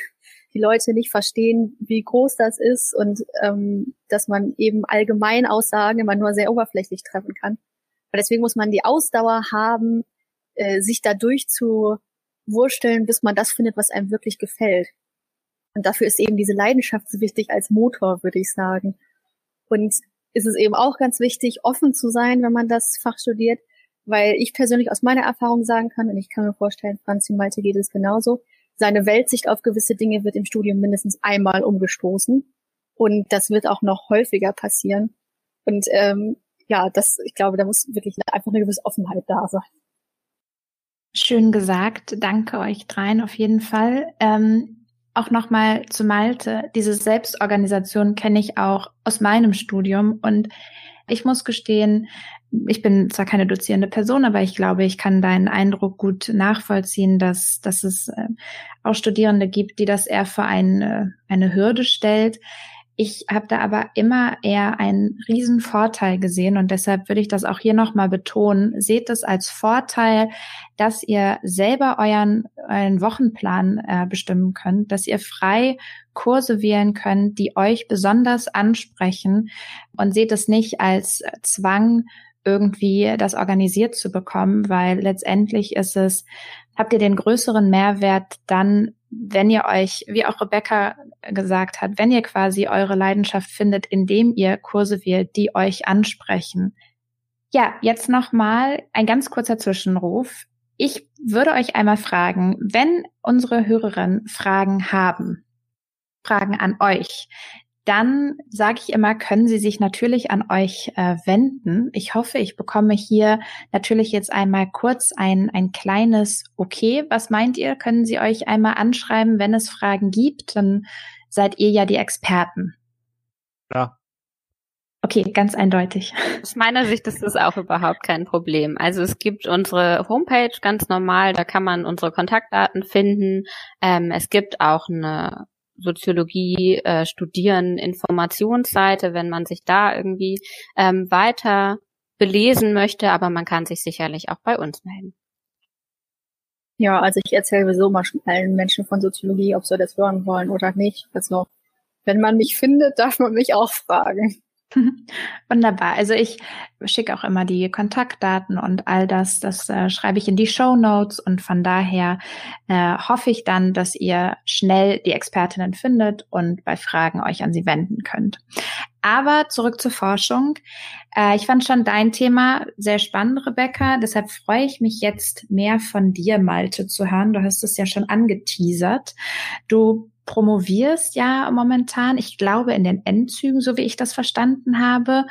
die Leute nicht verstehen, wie groß das ist und ähm, dass man eben allgemein Aussagen immer nur sehr oberflächlich treffen kann. Und deswegen muss man die Ausdauer haben, äh, sich da durchzuwursteln, bis man das findet, was einem wirklich gefällt. Und dafür ist eben diese Leidenschaft so wichtig als Motor, würde ich sagen. Und ist es eben auch ganz wichtig, offen zu sein, wenn man das Fach studiert, weil ich persönlich aus meiner Erfahrung sagen kann, und ich kann mir vorstellen, Franz und Malte geht es genauso, seine Weltsicht auf gewisse Dinge wird im Studium mindestens einmal umgestoßen. Und das wird auch noch häufiger passieren. Und ähm, ja, das, ich glaube, da muss wirklich einfach eine gewisse Offenheit da sein. Schön gesagt. Danke euch dreien auf jeden Fall. Ähm, auch nochmal zu Malte. Diese Selbstorganisation kenne ich auch aus meinem Studium und ich muss gestehen, ich bin zwar keine dozierende Person, aber ich glaube, ich kann deinen Eindruck gut nachvollziehen, dass, dass es äh, auch Studierende gibt, die das eher für eine, eine Hürde stellt. Ich habe da aber immer eher einen riesen Vorteil gesehen und deshalb würde ich das auch hier nochmal betonen. Seht es als Vorteil, dass ihr selber euren, euren Wochenplan äh, bestimmen könnt, dass ihr frei Kurse wählen könnt, die euch besonders ansprechen und seht es nicht als Zwang, irgendwie das organisiert zu bekommen, weil letztendlich ist es, habt ihr den größeren Mehrwert dann, wenn ihr euch, wie auch Rebecca gesagt hat, wenn ihr quasi eure Leidenschaft findet, indem ihr Kurse wählt, die euch ansprechen. Ja, jetzt nochmal ein ganz kurzer Zwischenruf. Ich würde euch einmal fragen, wenn unsere Hörerinnen Fragen haben, Fragen an euch, dann sage ich immer, können Sie sich natürlich an euch äh, wenden. Ich hoffe, ich bekomme hier natürlich jetzt einmal kurz ein, ein kleines Okay. Was meint ihr? Können Sie euch einmal anschreiben, wenn es Fragen gibt? Dann seid ihr ja die Experten. Ja. Okay, ganz eindeutig. Aus meiner Sicht ist das auch überhaupt kein Problem. Also es gibt unsere Homepage ganz normal, da kann man unsere Kontaktdaten finden. Ähm, es gibt auch eine Soziologie äh, studieren, Informationsseite, wenn man sich da irgendwie ähm, weiter belesen möchte, aber man kann sich sicherlich auch bei uns melden. Ja, also ich erzähle sowieso mal allen Menschen von Soziologie, ob sie das hören wollen oder nicht. Also wenn man mich findet, darf man mich auch fragen. [LAUGHS] Wunderbar. Also ich schicke auch immer die Kontaktdaten und all das, das äh, schreibe ich in die Show Notes und von daher äh, hoffe ich dann, dass ihr schnell die Expertinnen findet und bei Fragen euch an sie wenden könnt. Aber zurück zur Forschung. Äh, ich fand schon dein Thema sehr spannend, Rebecca. Deshalb freue ich mich jetzt mehr von dir, Malte, zu hören. Du hast es ja schon angeteasert. Du promovierst ja momentan, ich glaube in den Endzügen, so wie ich das verstanden habe.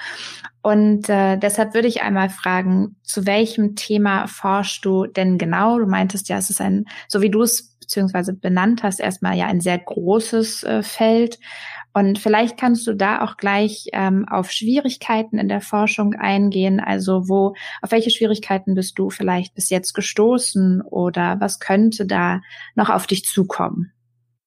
Und äh, deshalb würde ich einmal fragen, zu welchem Thema forschst du denn genau? Du meintest ja, es ist ein, so wie du es beziehungsweise benannt hast, erstmal ja ein sehr großes äh, Feld. Und vielleicht kannst du da auch gleich ähm, auf Schwierigkeiten in der Forschung eingehen. Also wo, auf welche Schwierigkeiten bist du vielleicht bis jetzt gestoßen oder was könnte da noch auf dich zukommen?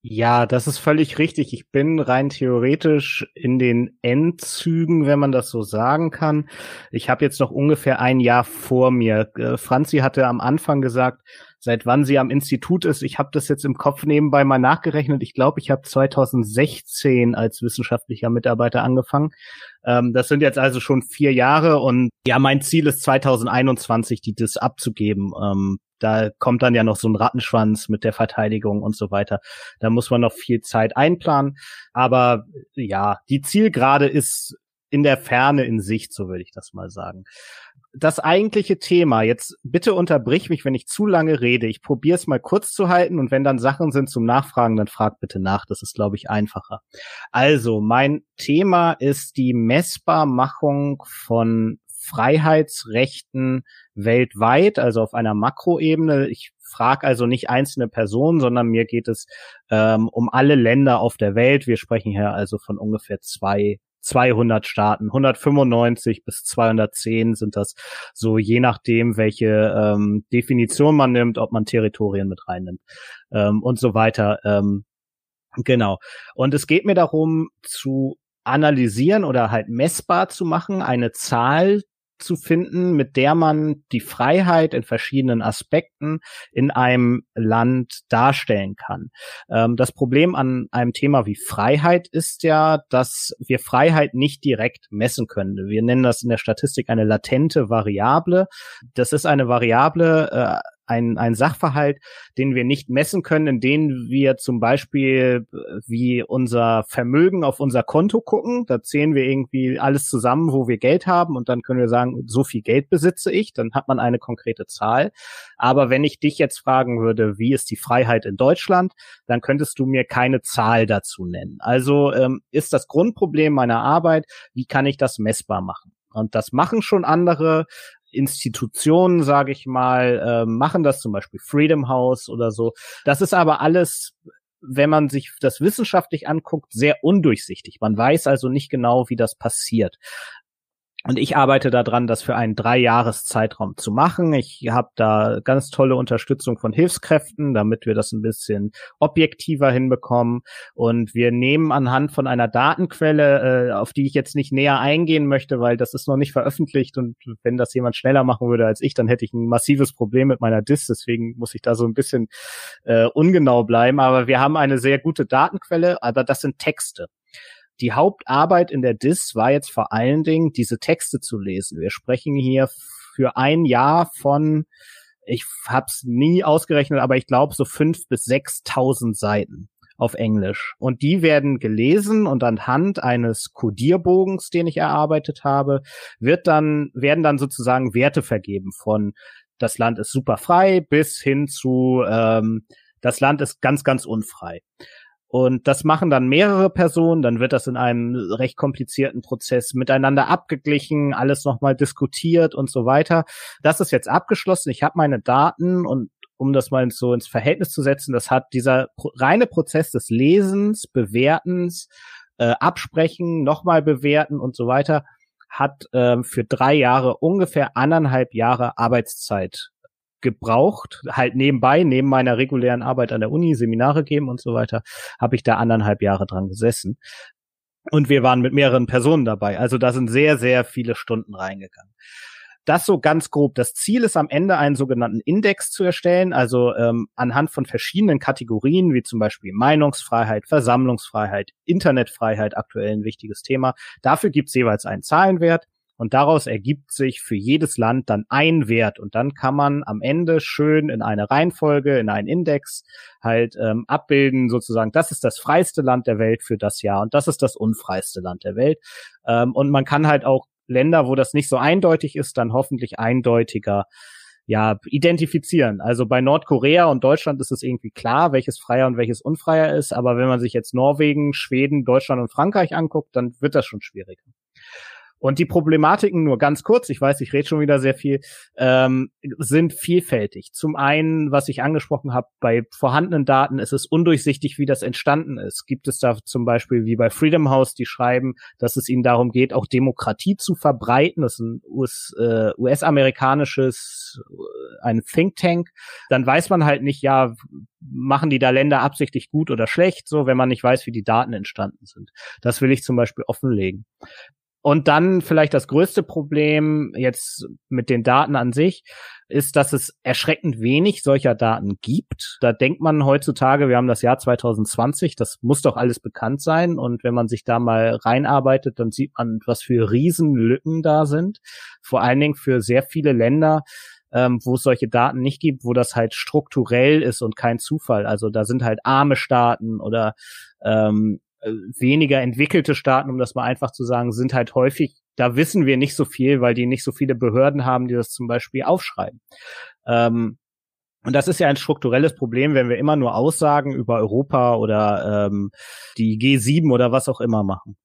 Ja, das ist völlig richtig. Ich bin rein theoretisch in den Endzügen, wenn man das so sagen kann. Ich habe jetzt noch ungefähr ein Jahr vor mir. Äh, Franzi hatte am Anfang gesagt, seit wann sie am Institut ist. Ich habe das jetzt im Kopf nebenbei mal nachgerechnet. Ich glaube, ich habe 2016 als wissenschaftlicher Mitarbeiter angefangen. Ähm, das sind jetzt also schon vier Jahre und ja, mein Ziel ist 2021, die DIS abzugeben. Ähm, da kommt dann ja noch so ein Rattenschwanz mit der Verteidigung und so weiter. Da muss man noch viel Zeit einplanen. Aber ja, die Zielgerade ist in der Ferne in Sicht, so würde ich das mal sagen. Das eigentliche Thema, jetzt bitte unterbrich mich, wenn ich zu lange rede. Ich probiere es mal kurz zu halten und wenn dann Sachen sind zum Nachfragen, dann frag bitte nach. Das ist, glaube ich, einfacher. Also, mein Thema ist die Messbarmachung von Freiheitsrechten weltweit, also auf einer Makroebene. Ich frage also nicht einzelne Personen, sondern mir geht es ähm, um alle Länder auf der Welt. Wir sprechen hier also von ungefähr zwei 200 Staaten, 195 bis 210 sind das so, je nachdem, welche ähm, Definition man nimmt, ob man Territorien mit reinnimmt ähm, und so weiter. Ähm, genau. Und es geht mir darum zu analysieren oder halt messbar zu machen, eine Zahl zu finden, mit der man die Freiheit in verschiedenen Aspekten in einem Land darstellen kann. Ähm, das Problem an einem Thema wie Freiheit ist ja, dass wir Freiheit nicht direkt messen können. Wir nennen das in der Statistik eine latente Variable. Das ist eine Variable, äh, ein, ein Sachverhalt, den wir nicht messen können, in dem wir zum Beispiel äh, wie unser Vermögen auf unser Konto gucken. Da zählen wir irgendwie alles zusammen, wo wir Geld haben und dann können wir sagen, so viel Geld besitze ich, dann hat man eine konkrete Zahl. Aber wenn ich dich jetzt fragen würde, wie ist die Freiheit in Deutschland, dann könntest du mir keine Zahl dazu nennen. Also ähm, ist das Grundproblem meiner Arbeit, wie kann ich das messbar machen? Und das machen schon andere. Institutionen, sage ich mal, äh, machen das, zum Beispiel Freedom House oder so. Das ist aber alles, wenn man sich das wissenschaftlich anguckt, sehr undurchsichtig. Man weiß also nicht genau, wie das passiert. Und ich arbeite daran, das für einen Drei-Jahres-Zeitraum zu machen. Ich habe da ganz tolle Unterstützung von Hilfskräften, damit wir das ein bisschen objektiver hinbekommen. Und wir nehmen anhand von einer Datenquelle, äh, auf die ich jetzt nicht näher eingehen möchte, weil das ist noch nicht veröffentlicht. Und wenn das jemand schneller machen würde als ich, dann hätte ich ein massives Problem mit meiner DIS. Deswegen muss ich da so ein bisschen äh, ungenau bleiben. Aber wir haben eine sehr gute Datenquelle, aber das sind Texte die Hauptarbeit in der DIS war jetzt vor allen Dingen, diese Texte zu lesen. Wir sprechen hier für ein Jahr von, ich hab's nie ausgerechnet, aber ich glaube so fünf bis sechstausend Seiten auf Englisch. Und die werden gelesen und anhand eines Codierbogens, den ich erarbeitet habe, wird dann, werden dann sozusagen Werte vergeben von das Land ist super frei bis hin zu ähm, das Land ist ganz, ganz unfrei. Und das machen dann mehrere Personen, dann wird das in einem recht komplizierten Prozess miteinander abgeglichen, alles nochmal diskutiert und so weiter. Das ist jetzt abgeschlossen. Ich habe meine Daten und um das mal so ins Verhältnis zu setzen, das hat dieser reine Prozess des Lesens, Bewertens, äh, Absprechen, nochmal bewerten und so weiter, hat äh, für drei Jahre ungefähr anderthalb Jahre Arbeitszeit gebraucht, halt nebenbei, neben meiner regulären Arbeit an der Uni, Seminare geben und so weiter, habe ich da anderthalb Jahre dran gesessen. Und wir waren mit mehreren Personen dabei. Also da sind sehr, sehr viele Stunden reingegangen. Das so ganz grob. Das Ziel ist am Ende einen sogenannten Index zu erstellen, also ähm, anhand von verschiedenen Kategorien, wie zum Beispiel Meinungsfreiheit, Versammlungsfreiheit, Internetfreiheit, aktuell ein wichtiges Thema. Dafür gibt es jeweils einen Zahlenwert und daraus ergibt sich für jedes Land dann ein Wert. Und dann kann man am Ende schön in eine Reihenfolge, in einen Index halt ähm, abbilden, sozusagen, das ist das freiste Land der Welt für das Jahr und das ist das unfreiste Land der Welt. Ähm, und man kann halt auch Länder, wo das nicht so eindeutig ist, dann hoffentlich eindeutiger ja, identifizieren. Also bei Nordkorea und Deutschland ist es irgendwie klar, welches freier und welches unfreier ist. Aber wenn man sich jetzt Norwegen, Schweden, Deutschland und Frankreich anguckt, dann wird das schon schwieriger. Und die Problematiken, nur ganz kurz, ich weiß, ich rede schon wieder sehr viel, ähm, sind vielfältig. Zum einen, was ich angesprochen habe, bei vorhandenen Daten ist es undurchsichtig, wie das entstanden ist. Gibt es da zum Beispiel wie bei Freedom House, die schreiben, dass es ihnen darum geht, auch Demokratie zu verbreiten. Das ist ein US-amerikanisches, äh, US ein Think Tank. Dann weiß man halt nicht, ja, machen die da Länder absichtlich gut oder schlecht, so wenn man nicht weiß, wie die Daten entstanden sind. Das will ich zum Beispiel offenlegen. Und dann vielleicht das größte Problem jetzt mit den Daten an sich ist, dass es erschreckend wenig solcher Daten gibt. Da denkt man heutzutage, wir haben das Jahr 2020, das muss doch alles bekannt sein. Und wenn man sich da mal reinarbeitet, dann sieht man, was für Riesenlücken da sind. Vor allen Dingen für sehr viele Länder, ähm, wo es solche Daten nicht gibt, wo das halt strukturell ist und kein Zufall. Also da sind halt arme Staaten oder ähm, äh, weniger entwickelte Staaten, um das mal einfach zu sagen, sind halt häufig, da wissen wir nicht so viel, weil die nicht so viele Behörden haben, die das zum Beispiel aufschreiben. Ähm, und das ist ja ein strukturelles Problem, wenn wir immer nur Aussagen über Europa oder ähm, die G7 oder was auch immer machen.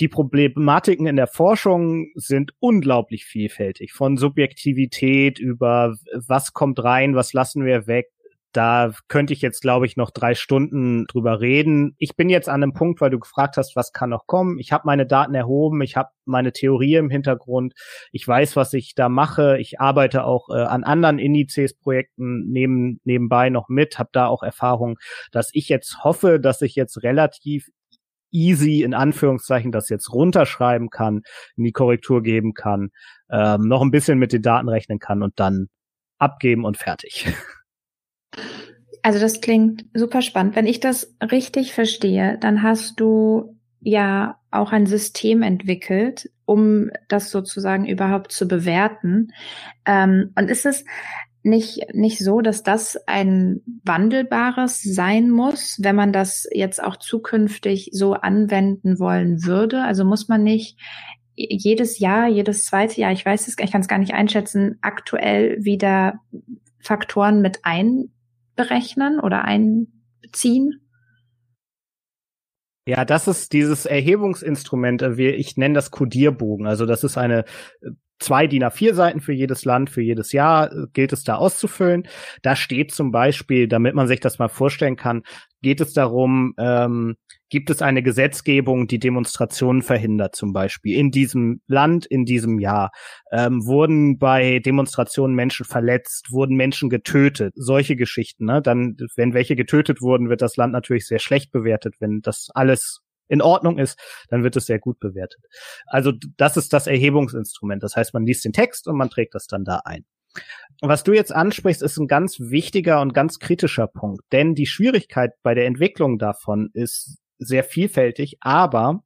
Die Problematiken in der Forschung sind unglaublich vielfältig. Von Subjektivität über was kommt rein, was lassen wir weg, da könnte ich jetzt, glaube ich, noch drei Stunden drüber reden. Ich bin jetzt an einem Punkt, weil du gefragt hast, was kann noch kommen. Ich habe meine Daten erhoben, ich habe meine Theorie im Hintergrund, ich weiß, was ich da mache. Ich arbeite auch äh, an anderen Indizes-Projekten neben, nebenbei noch mit, habe da auch Erfahrung, dass ich jetzt hoffe, dass ich jetzt relativ easy in Anführungszeichen das jetzt runterschreiben kann, in die Korrektur geben kann, ähm, noch ein bisschen mit den Daten rechnen kann und dann abgeben und fertig. [LAUGHS] Also das klingt super spannend. Wenn ich das richtig verstehe, dann hast du ja auch ein System entwickelt, um das sozusagen überhaupt zu bewerten. Ähm, und ist es nicht, nicht so, dass das ein wandelbares sein muss, wenn man das jetzt auch zukünftig so anwenden wollen würde? Also muss man nicht jedes Jahr, jedes zweite Jahr, ich weiß es, ich kann es gar nicht einschätzen, aktuell wieder Faktoren mit einberechnen oder einbeziehen? Ja, das ist dieses Erhebungsinstrument, äh, ich nenne das Codierbogen. Also das ist eine äh, zwei DIN A4 Seiten für jedes Land, für jedes Jahr äh, gilt es da auszufüllen. Da steht zum Beispiel, damit man sich das mal vorstellen kann, geht es darum, ähm, gibt es eine Gesetzgebung, die Demonstrationen verhindert, zum Beispiel in diesem Land, in diesem Jahr? Ähm, wurden bei Demonstrationen Menschen verletzt? Wurden Menschen getötet? Solche Geschichten. Ne? Dann, wenn welche getötet wurden, wird das Land natürlich sehr schlecht bewertet. Wenn das alles in Ordnung ist, dann wird es sehr gut bewertet. Also das ist das Erhebungsinstrument. Das heißt, man liest den Text und man trägt das dann da ein. Was du jetzt ansprichst, ist ein ganz wichtiger und ganz kritischer Punkt, denn die Schwierigkeit bei der Entwicklung davon ist sehr vielfältig, aber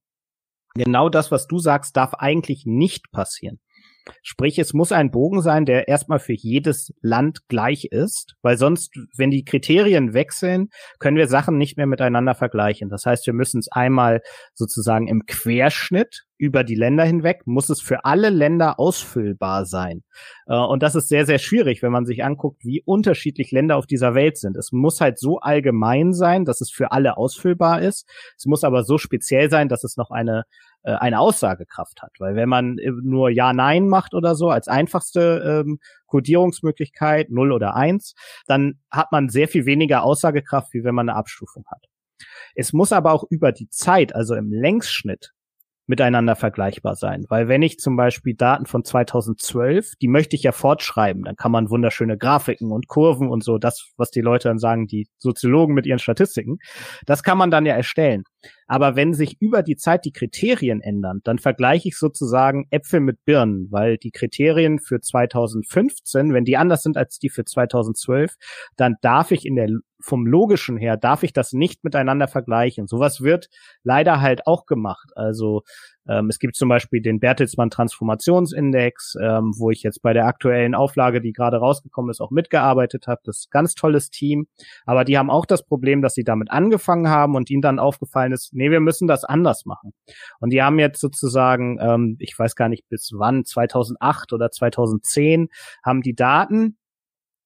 genau das, was du sagst, darf eigentlich nicht passieren. Sprich, es muss ein Bogen sein, der erstmal für jedes Land gleich ist, weil sonst, wenn die Kriterien wechseln, können wir Sachen nicht mehr miteinander vergleichen. Das heißt, wir müssen es einmal sozusagen im Querschnitt über die Länder hinweg, muss es für alle Länder ausfüllbar sein. Äh, und das ist sehr, sehr schwierig, wenn man sich anguckt, wie unterschiedlich Länder auf dieser Welt sind. Es muss halt so allgemein sein, dass es für alle ausfüllbar ist. Es muss aber so speziell sein, dass es noch eine äh, eine Aussagekraft hat. Weil wenn man äh, nur Ja-Nein macht oder so als einfachste ähm, Codierungsmöglichkeit, 0 oder 1, dann hat man sehr viel weniger Aussagekraft, wie wenn man eine Abstufung hat. Es muss aber auch über die Zeit, also im Längsschnitt, miteinander vergleichbar sein. Weil wenn ich zum Beispiel Daten von 2012, die möchte ich ja fortschreiben, dann kann man wunderschöne Grafiken und Kurven und so, das, was die Leute dann sagen, die Soziologen mit ihren Statistiken, das kann man dann ja erstellen. Aber wenn sich über die Zeit die Kriterien ändern, dann vergleiche ich sozusagen Äpfel mit Birnen, weil die Kriterien für 2015, wenn die anders sind als die für 2012, dann darf ich in der vom logischen her darf ich das nicht miteinander vergleichen. Sowas wird leider halt auch gemacht. Also ähm, es gibt zum Beispiel den Bertelsmann Transformationsindex, ähm, wo ich jetzt bei der aktuellen Auflage, die gerade rausgekommen ist, auch mitgearbeitet habe. Das ist ein ganz tolles Team. Aber die haben auch das Problem, dass sie damit angefangen haben und ihnen dann aufgefallen ist, nee, wir müssen das anders machen. Und die haben jetzt sozusagen, ähm, ich weiß gar nicht bis wann, 2008 oder 2010, haben die Daten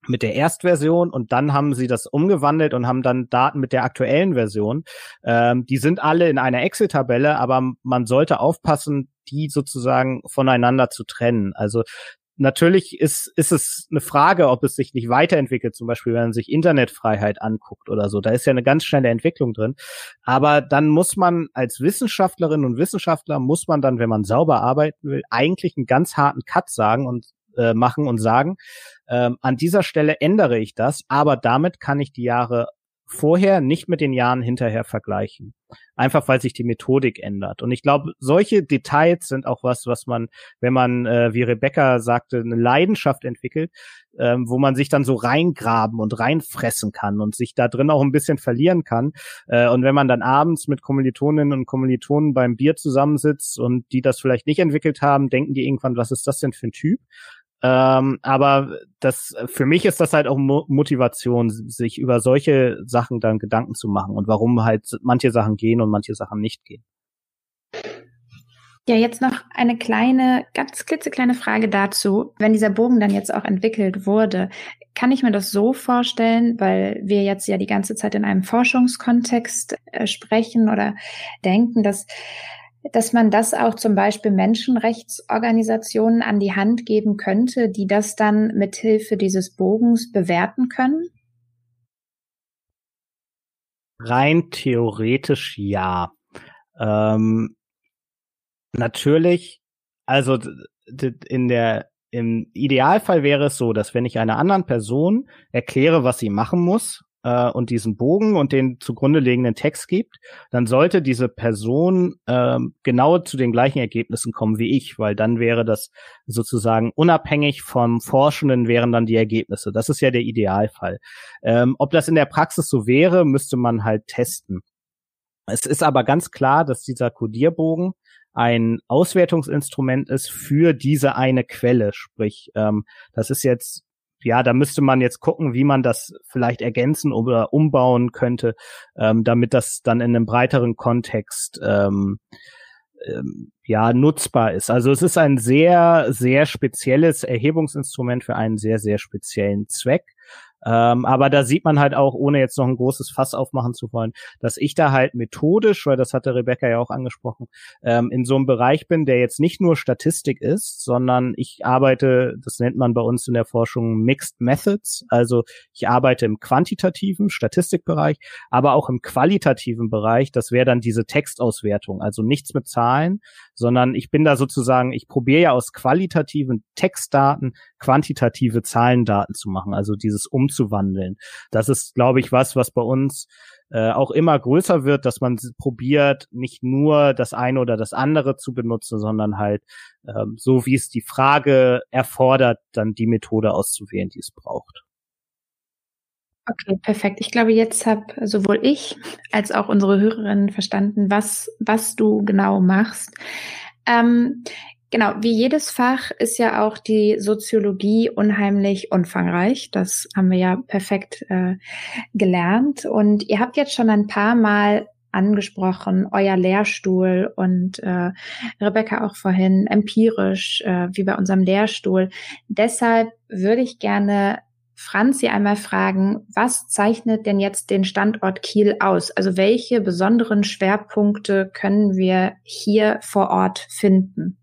mit der Erstversion und dann haben sie das umgewandelt und haben dann Daten mit der aktuellen Version. Ähm, die sind alle in einer Excel-Tabelle, aber man sollte aufpassen, die sozusagen voneinander zu trennen. Also natürlich ist, ist es eine Frage, ob es sich nicht weiterentwickelt, zum Beispiel, wenn man sich Internetfreiheit anguckt oder so. Da ist ja eine ganz schnelle Entwicklung drin. Aber dann muss man als Wissenschaftlerin und Wissenschaftler, muss man dann, wenn man sauber arbeiten will, eigentlich einen ganz harten Cut sagen und äh, machen und sagen, ähm, an dieser Stelle ändere ich das, aber damit kann ich die Jahre vorher nicht mit den Jahren hinterher vergleichen. Einfach weil sich die Methodik ändert. Und ich glaube, solche Details sind auch was, was man, wenn man, äh, wie Rebecca sagte, eine Leidenschaft entwickelt, ähm, wo man sich dann so reingraben und reinfressen kann und sich da drin auch ein bisschen verlieren kann. Äh, und wenn man dann abends mit Kommilitoninnen und Kommilitonen beim Bier zusammensitzt und die das vielleicht nicht entwickelt haben, denken die irgendwann, was ist das denn für ein Typ? Ähm, aber das für mich ist das halt auch Mo Motivation, sich über solche Sachen dann Gedanken zu machen und warum halt manche Sachen gehen und manche Sachen nicht gehen. Ja, jetzt noch eine kleine, ganz klitzekleine Frage dazu. Wenn dieser Bogen dann jetzt auch entwickelt wurde, kann ich mir das so vorstellen, weil wir jetzt ja die ganze Zeit in einem Forschungskontext äh, sprechen oder denken, dass dass man das auch zum Beispiel Menschenrechtsorganisationen an die Hand geben könnte, die das dann mithilfe dieses Bogens bewerten können? Rein theoretisch ja. Ähm, natürlich, also in der im Idealfall wäre es so, dass wenn ich einer anderen Person erkläre, was sie machen muss, äh, und diesen Bogen und den zugrunde liegenden Text gibt, dann sollte diese Person äh, genau zu den gleichen Ergebnissen kommen wie ich, weil dann wäre das sozusagen unabhängig vom Forschenden wären dann die Ergebnisse. Das ist ja der Idealfall. Ähm, ob das in der Praxis so wäre, müsste man halt testen. Es ist aber ganz klar, dass dieser Codierbogen ein Auswertungsinstrument ist für diese eine Quelle. Sprich, ähm, das ist jetzt ja, da müsste man jetzt gucken, wie man das vielleicht ergänzen oder umbauen könnte, ähm, damit das dann in einem breiteren Kontext ähm, ähm, ja nutzbar ist. Also es ist ein sehr, sehr spezielles Erhebungsinstrument für einen sehr, sehr speziellen Zweck. Ähm, aber da sieht man halt auch, ohne jetzt noch ein großes Fass aufmachen zu wollen, dass ich da halt methodisch, weil das hatte Rebecca ja auch angesprochen, ähm, in so einem Bereich bin, der jetzt nicht nur Statistik ist, sondern ich arbeite, das nennt man bei uns in der Forschung Mixed Methods, also ich arbeite im quantitativen Statistikbereich, aber auch im qualitativen Bereich, das wäre dann diese Textauswertung, also nichts mit Zahlen, sondern ich bin da sozusagen, ich probiere ja aus qualitativen Textdaten quantitative Zahlendaten zu machen, also dieses Umzug umzuwandeln. Das ist, glaube ich, was, was bei uns äh, auch immer größer wird, dass man probiert, nicht nur das eine oder das andere zu benutzen, sondern halt ähm, so, wie es die Frage erfordert, dann die Methode auszuwählen, die es braucht. Okay, perfekt. Ich glaube, jetzt habe sowohl ich als auch unsere Hörerinnen verstanden, was, was du genau machst. Ähm, Genau, wie jedes Fach ist ja auch die Soziologie unheimlich umfangreich. Das haben wir ja perfekt äh, gelernt. Und ihr habt jetzt schon ein paar Mal angesprochen, euer Lehrstuhl und äh, Rebecca auch vorhin empirisch, äh, wie bei unserem Lehrstuhl. Deshalb würde ich gerne Franzi einmal fragen, was zeichnet denn jetzt den Standort Kiel aus? Also welche besonderen Schwerpunkte können wir hier vor Ort finden?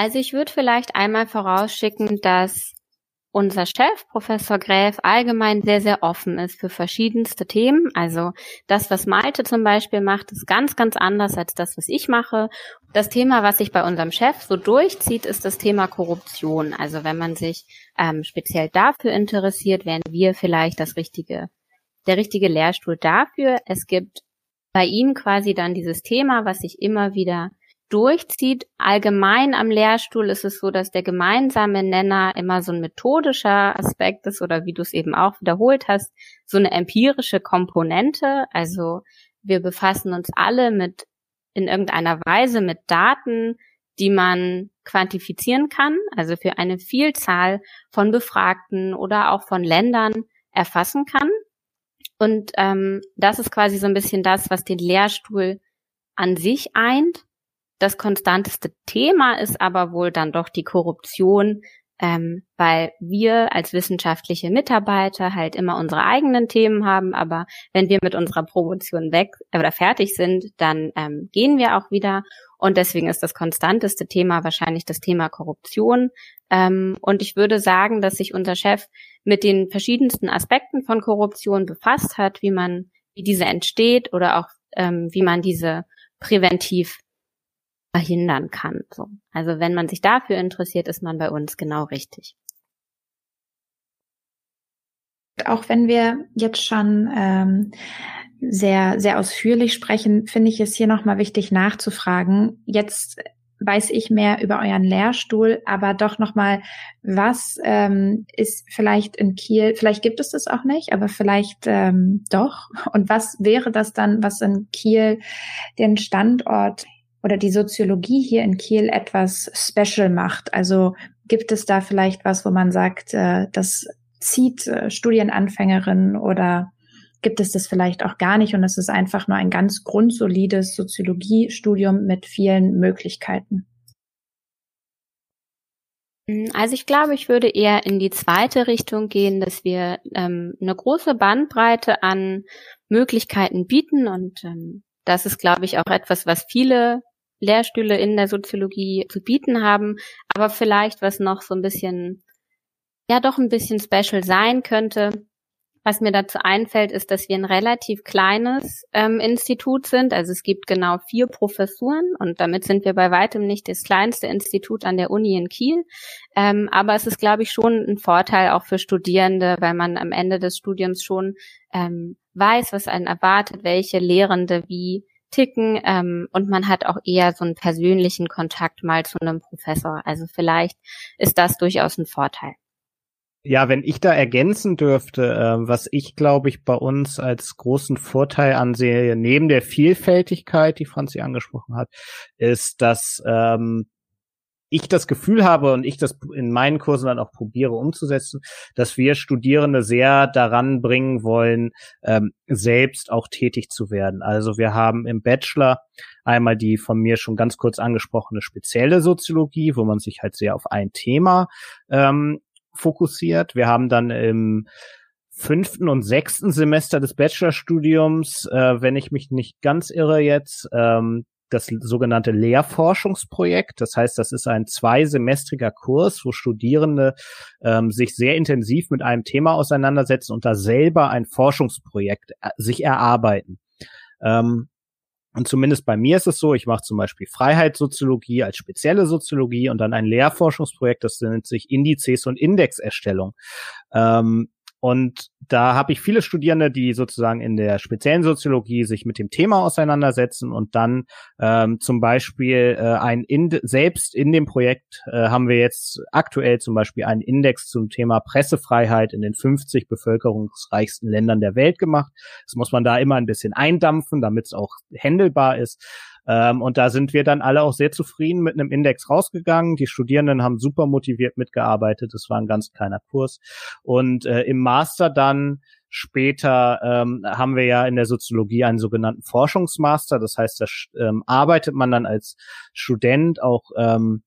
Also ich würde vielleicht einmal vorausschicken, dass unser Chef, Professor Gräf, allgemein sehr, sehr offen ist für verschiedenste Themen. Also das, was Malte zum Beispiel macht, ist ganz, ganz anders als das, was ich mache. Das Thema, was sich bei unserem Chef so durchzieht, ist das Thema Korruption. Also wenn man sich ähm, speziell dafür interessiert, wären wir vielleicht das richtige, der richtige Lehrstuhl dafür. Es gibt bei ihm quasi dann dieses Thema, was sich immer wieder durchzieht. Allgemein am Lehrstuhl ist es so, dass der gemeinsame Nenner immer so ein methodischer Aspekt ist oder wie du es eben auch wiederholt hast, so eine empirische Komponente. Also wir befassen uns alle mit in irgendeiner Weise mit Daten, die man quantifizieren kann, also für eine Vielzahl von Befragten oder auch von Ländern erfassen kann. Und ähm, das ist quasi so ein bisschen das, was den Lehrstuhl an sich eint. Das konstanteste Thema ist aber wohl dann doch die Korruption, ähm, weil wir als wissenschaftliche Mitarbeiter halt immer unsere eigenen Themen haben, aber wenn wir mit unserer Promotion weg oder fertig sind, dann ähm, gehen wir auch wieder und deswegen ist das konstanteste Thema wahrscheinlich das Thema Korruption. Ähm, und ich würde sagen, dass sich unser Chef mit den verschiedensten Aspekten von Korruption befasst hat, wie man, wie diese entsteht oder auch ähm, wie man diese präventiv verhindern kann. So. Also wenn man sich dafür interessiert, ist man bei uns genau richtig. Auch wenn wir jetzt schon ähm, sehr, sehr ausführlich sprechen, finde ich es hier nochmal wichtig nachzufragen. Jetzt weiß ich mehr über euren Lehrstuhl, aber doch nochmal, was ähm, ist vielleicht in Kiel, vielleicht gibt es das auch nicht, aber vielleicht ähm, doch. Und was wäre das dann, was in Kiel den Standort oder die Soziologie hier in Kiel etwas special macht? Also gibt es da vielleicht was, wo man sagt, äh, das zieht äh, Studienanfängerinnen oder gibt es das vielleicht auch gar nicht und es ist einfach nur ein ganz grundsolides Soziologiestudium mit vielen Möglichkeiten? Also ich glaube, ich würde eher in die zweite Richtung gehen, dass wir ähm, eine große Bandbreite an Möglichkeiten bieten und ähm, das ist, glaube ich, auch etwas, was viele Lehrstühle in der Soziologie zu bieten haben, aber vielleicht was noch so ein bisschen, ja doch ein bisschen special sein könnte, was mir dazu einfällt, ist, dass wir ein relativ kleines ähm, Institut sind. Also es gibt genau vier Professuren und damit sind wir bei weitem nicht das kleinste Institut an der Uni in Kiel. Ähm, aber es ist, glaube ich, schon ein Vorteil auch für Studierende, weil man am Ende des Studiums schon ähm, weiß, was einen erwartet, welche Lehrende wie ticken ähm, und man hat auch eher so einen persönlichen Kontakt mal zu einem Professor. Also vielleicht ist das durchaus ein Vorteil. Ja, wenn ich da ergänzen dürfte, äh, was ich glaube ich bei uns als großen Vorteil ansehe, neben der Vielfältigkeit, die Franzi angesprochen hat, ist, dass ähm, ich das Gefühl habe und ich das in meinen Kursen dann auch probiere umzusetzen, dass wir Studierende sehr daran bringen wollen, ähm, selbst auch tätig zu werden. Also wir haben im Bachelor einmal die von mir schon ganz kurz angesprochene spezielle Soziologie, wo man sich halt sehr auf ein Thema ähm, fokussiert. Wir haben dann im fünften und sechsten Semester des Bachelorstudiums, äh, wenn ich mich nicht ganz irre jetzt, ähm, das sogenannte Lehrforschungsprojekt. Das heißt, das ist ein zweisemestriger Kurs, wo Studierende ähm, sich sehr intensiv mit einem Thema auseinandersetzen und da selber ein Forschungsprojekt äh, sich erarbeiten. Ähm, und zumindest bei mir ist es so, ich mache zum Beispiel Freiheitssoziologie als spezielle Soziologie und dann ein Lehrforschungsprojekt, das nennt sich Indizes und Indexerstellung. Ähm, und da habe ich viele Studierende, die sozusagen in der speziellen Soziologie sich mit dem Thema auseinandersetzen und dann ähm, zum Beispiel äh, ein in, selbst in dem Projekt äh, haben wir jetzt aktuell zum Beispiel einen Index zum Thema Pressefreiheit in den 50 bevölkerungsreichsten Ländern der Welt gemacht. Das muss man da immer ein bisschen eindampfen, damit es auch händelbar ist. Ähm, und da sind wir dann alle auch sehr zufrieden mit einem Index rausgegangen. Die Studierenden haben super motiviert mitgearbeitet. Das war ein ganz kleiner Kurs. Und äh, im Master dann Später ähm, haben wir ja in der Soziologie einen sogenannten Forschungsmaster. Das heißt, da ähm, arbeitet man dann als Student auch ähm,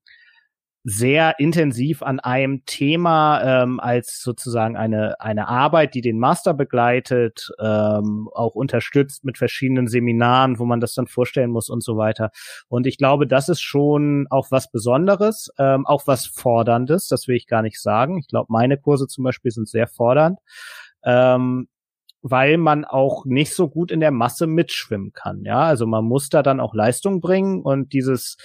sehr intensiv an einem Thema ähm, als sozusagen eine eine Arbeit, die den Master begleitet, ähm, auch unterstützt mit verschiedenen Seminaren, wo man das dann vorstellen muss und so weiter. Und ich glaube, das ist schon auch was Besonderes, ähm, auch was Forderndes. Das will ich gar nicht sagen. Ich glaube, meine Kurse zum Beispiel sind sehr fordernd. Ähm, weil man auch nicht so gut in der Masse mitschwimmen kann. Ja, also man muss da dann auch Leistung bringen und dieses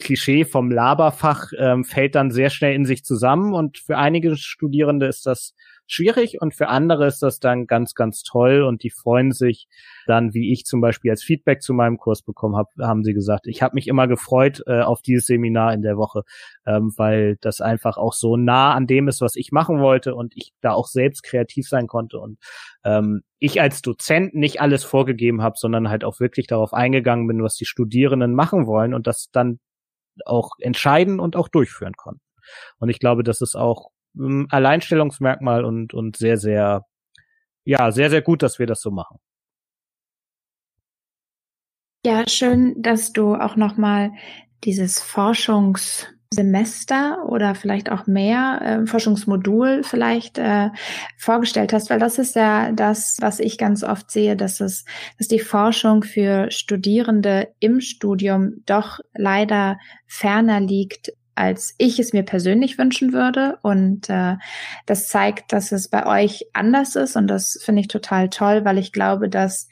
Klischee vom Laberfach ähm, fällt dann sehr schnell in sich zusammen. Und für einige Studierende ist das schwierig und für andere ist das dann ganz, ganz toll. Und die freuen sich dann, wie ich zum Beispiel als Feedback zu meinem Kurs bekommen habe, haben sie gesagt, ich habe mich immer gefreut äh, auf dieses Seminar in der Woche, ähm, weil das einfach auch so nah an dem ist, was ich machen wollte und ich da auch selbst kreativ sein konnte. Und ähm, ich als Dozent nicht alles vorgegeben habe, sondern halt auch wirklich darauf eingegangen bin, was die Studierenden machen wollen und das dann auch entscheiden und auch durchführen konnten. Und ich glaube, das ist auch ein Alleinstellungsmerkmal und, und sehr, sehr, ja, sehr, sehr gut, dass wir das so machen. Ja, schön, dass du auch nochmal dieses Forschungs Semester oder vielleicht auch mehr äh, Forschungsmodul vielleicht äh, vorgestellt hast, weil das ist ja das, was ich ganz oft sehe, dass es, dass die Forschung für Studierende im Studium doch leider ferner liegt als ich es mir persönlich wünschen würde. Und äh, das zeigt, dass es bei euch anders ist. Und das finde ich total toll, weil ich glaube, dass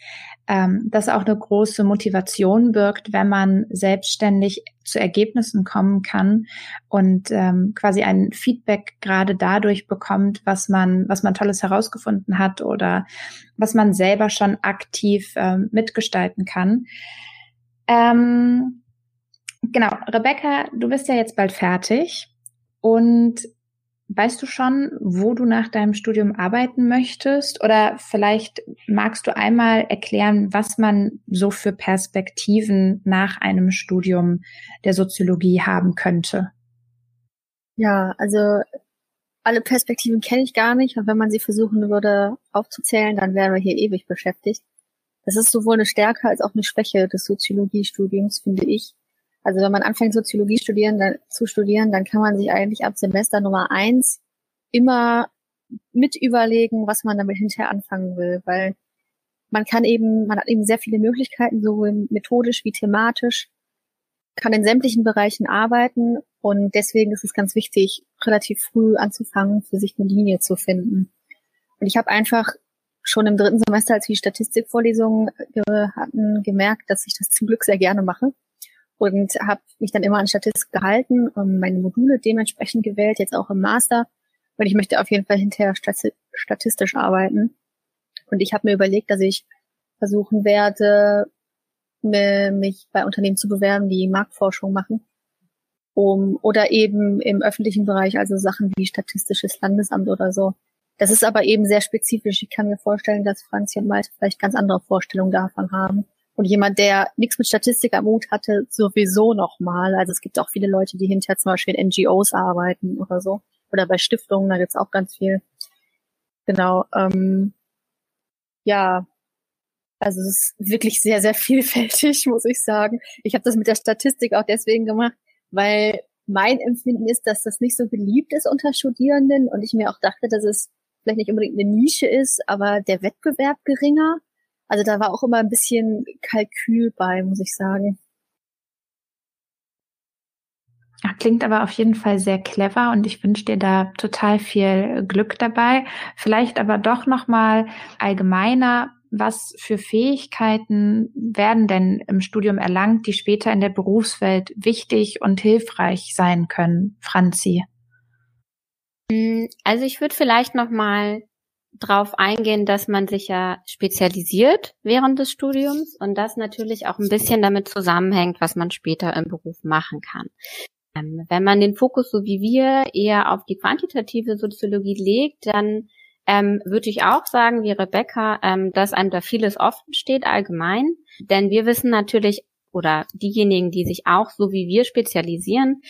ähm, das auch eine große Motivation birgt, wenn man selbstständig zu Ergebnissen kommen kann und ähm, quasi ein Feedback gerade dadurch bekommt, was man, was man Tolles herausgefunden hat oder was man selber schon aktiv ähm, mitgestalten kann. Ähm, genau, Rebecca, du bist ja jetzt bald fertig und Weißt du schon, wo du nach deinem Studium arbeiten möchtest? Oder vielleicht magst du einmal erklären, was man so für Perspektiven nach einem Studium der Soziologie haben könnte? Ja, also alle Perspektiven kenne ich gar nicht. Und wenn man sie versuchen würde aufzuzählen, dann wären wir hier ewig beschäftigt. Das ist sowohl eine Stärke als auch eine Schwäche des Soziologiestudiums, finde ich. Also wenn man anfängt, Soziologie studieren, dann, zu studieren, dann kann man sich eigentlich ab Semester Nummer eins immer mit überlegen, was man damit hinterher anfangen will, weil man kann eben, man hat eben sehr viele Möglichkeiten, sowohl methodisch wie thematisch, kann in sämtlichen Bereichen arbeiten. Und deswegen ist es ganz wichtig, relativ früh anzufangen, für sich eine Linie zu finden. Und ich habe einfach schon im dritten Semester, als wir Statistikvorlesungen hatten, gemerkt, dass ich das zum Glück sehr gerne mache und habe mich dann immer an Statistik gehalten und meine Module dementsprechend gewählt, jetzt auch im Master. Und ich möchte auf jeden Fall hinterher statistisch arbeiten. Und ich habe mir überlegt, dass ich versuchen werde, mich bei Unternehmen zu bewerben, die Marktforschung machen. Um, oder eben im öffentlichen Bereich, also Sachen wie Statistisches Landesamt oder so. Das ist aber eben sehr spezifisch. Ich kann mir vorstellen, dass Franzi und Malte vielleicht ganz andere Vorstellungen davon haben. Und jemand, der nichts mit Statistik am Hut hatte, sowieso nochmal. Also es gibt auch viele Leute, die hinterher zum Beispiel in NGOs arbeiten oder so. Oder bei Stiftungen, da gibt's auch ganz viel. Genau. Ähm, ja, also es ist wirklich sehr, sehr [LAUGHS] vielfältig, muss ich sagen. Ich habe das mit der Statistik auch deswegen gemacht, weil mein Empfinden ist, dass das nicht so beliebt ist unter Studierenden und ich mir auch dachte, dass es vielleicht nicht unbedingt eine Nische ist, aber der Wettbewerb geringer. Also da war auch immer ein bisschen Kalkül bei, muss ich sagen. Klingt aber auf jeden Fall sehr clever und ich wünsche dir da total viel Glück dabei. Vielleicht aber doch noch mal allgemeiner, was für Fähigkeiten werden denn im Studium erlangt, die später in der Berufswelt wichtig und hilfreich sein können, Franzi? Also ich würde vielleicht noch mal drauf eingehen, dass man sich ja spezialisiert während des Studiums und das natürlich auch ein bisschen damit zusammenhängt, was man später im Beruf machen kann. Ähm, wenn man den Fokus, so wie wir, eher auf die quantitative Soziologie legt, dann ähm, würde ich auch sagen, wie Rebecca, ähm, dass einem da vieles offen steht allgemein. Denn wir wissen natürlich, oder diejenigen, die sich auch so wie wir spezialisieren,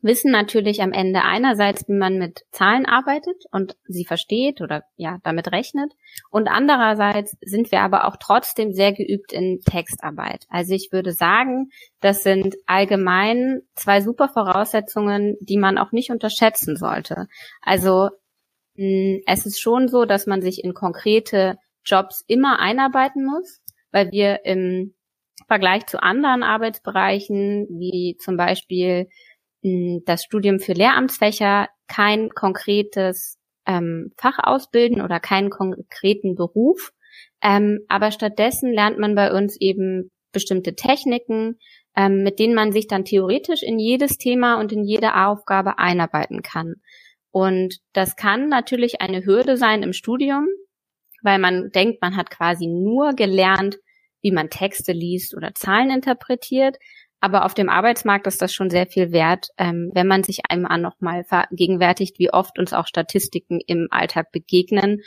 wissen natürlich am Ende einerseits, wie man mit Zahlen arbeitet und sie versteht oder ja, damit rechnet. Und andererseits sind wir aber auch trotzdem sehr geübt in Textarbeit. Also ich würde sagen, das sind allgemein zwei super Voraussetzungen, die man auch nicht unterschätzen sollte. Also hm, es ist schon so, dass man sich in konkrete Jobs immer einarbeiten muss, weil wir im Vergleich zu anderen Arbeitsbereichen, wie zum Beispiel das Studium für Lehramtsfächer kein konkretes ähm, Fach ausbilden oder keinen konkreten Beruf, ähm, aber stattdessen lernt man bei uns eben bestimmte Techniken, ähm, mit denen man sich dann theoretisch in jedes Thema und in jede Aufgabe einarbeiten kann. Und das kann natürlich eine Hürde sein im Studium, weil man denkt, man hat quasi nur gelernt, wie man Texte liest oder Zahlen interpretiert. Aber auf dem Arbeitsmarkt ist das schon sehr viel wert, ähm, wenn man sich einmal nochmal vergegenwärtigt, wie oft uns auch Statistiken im Alltag begegnen.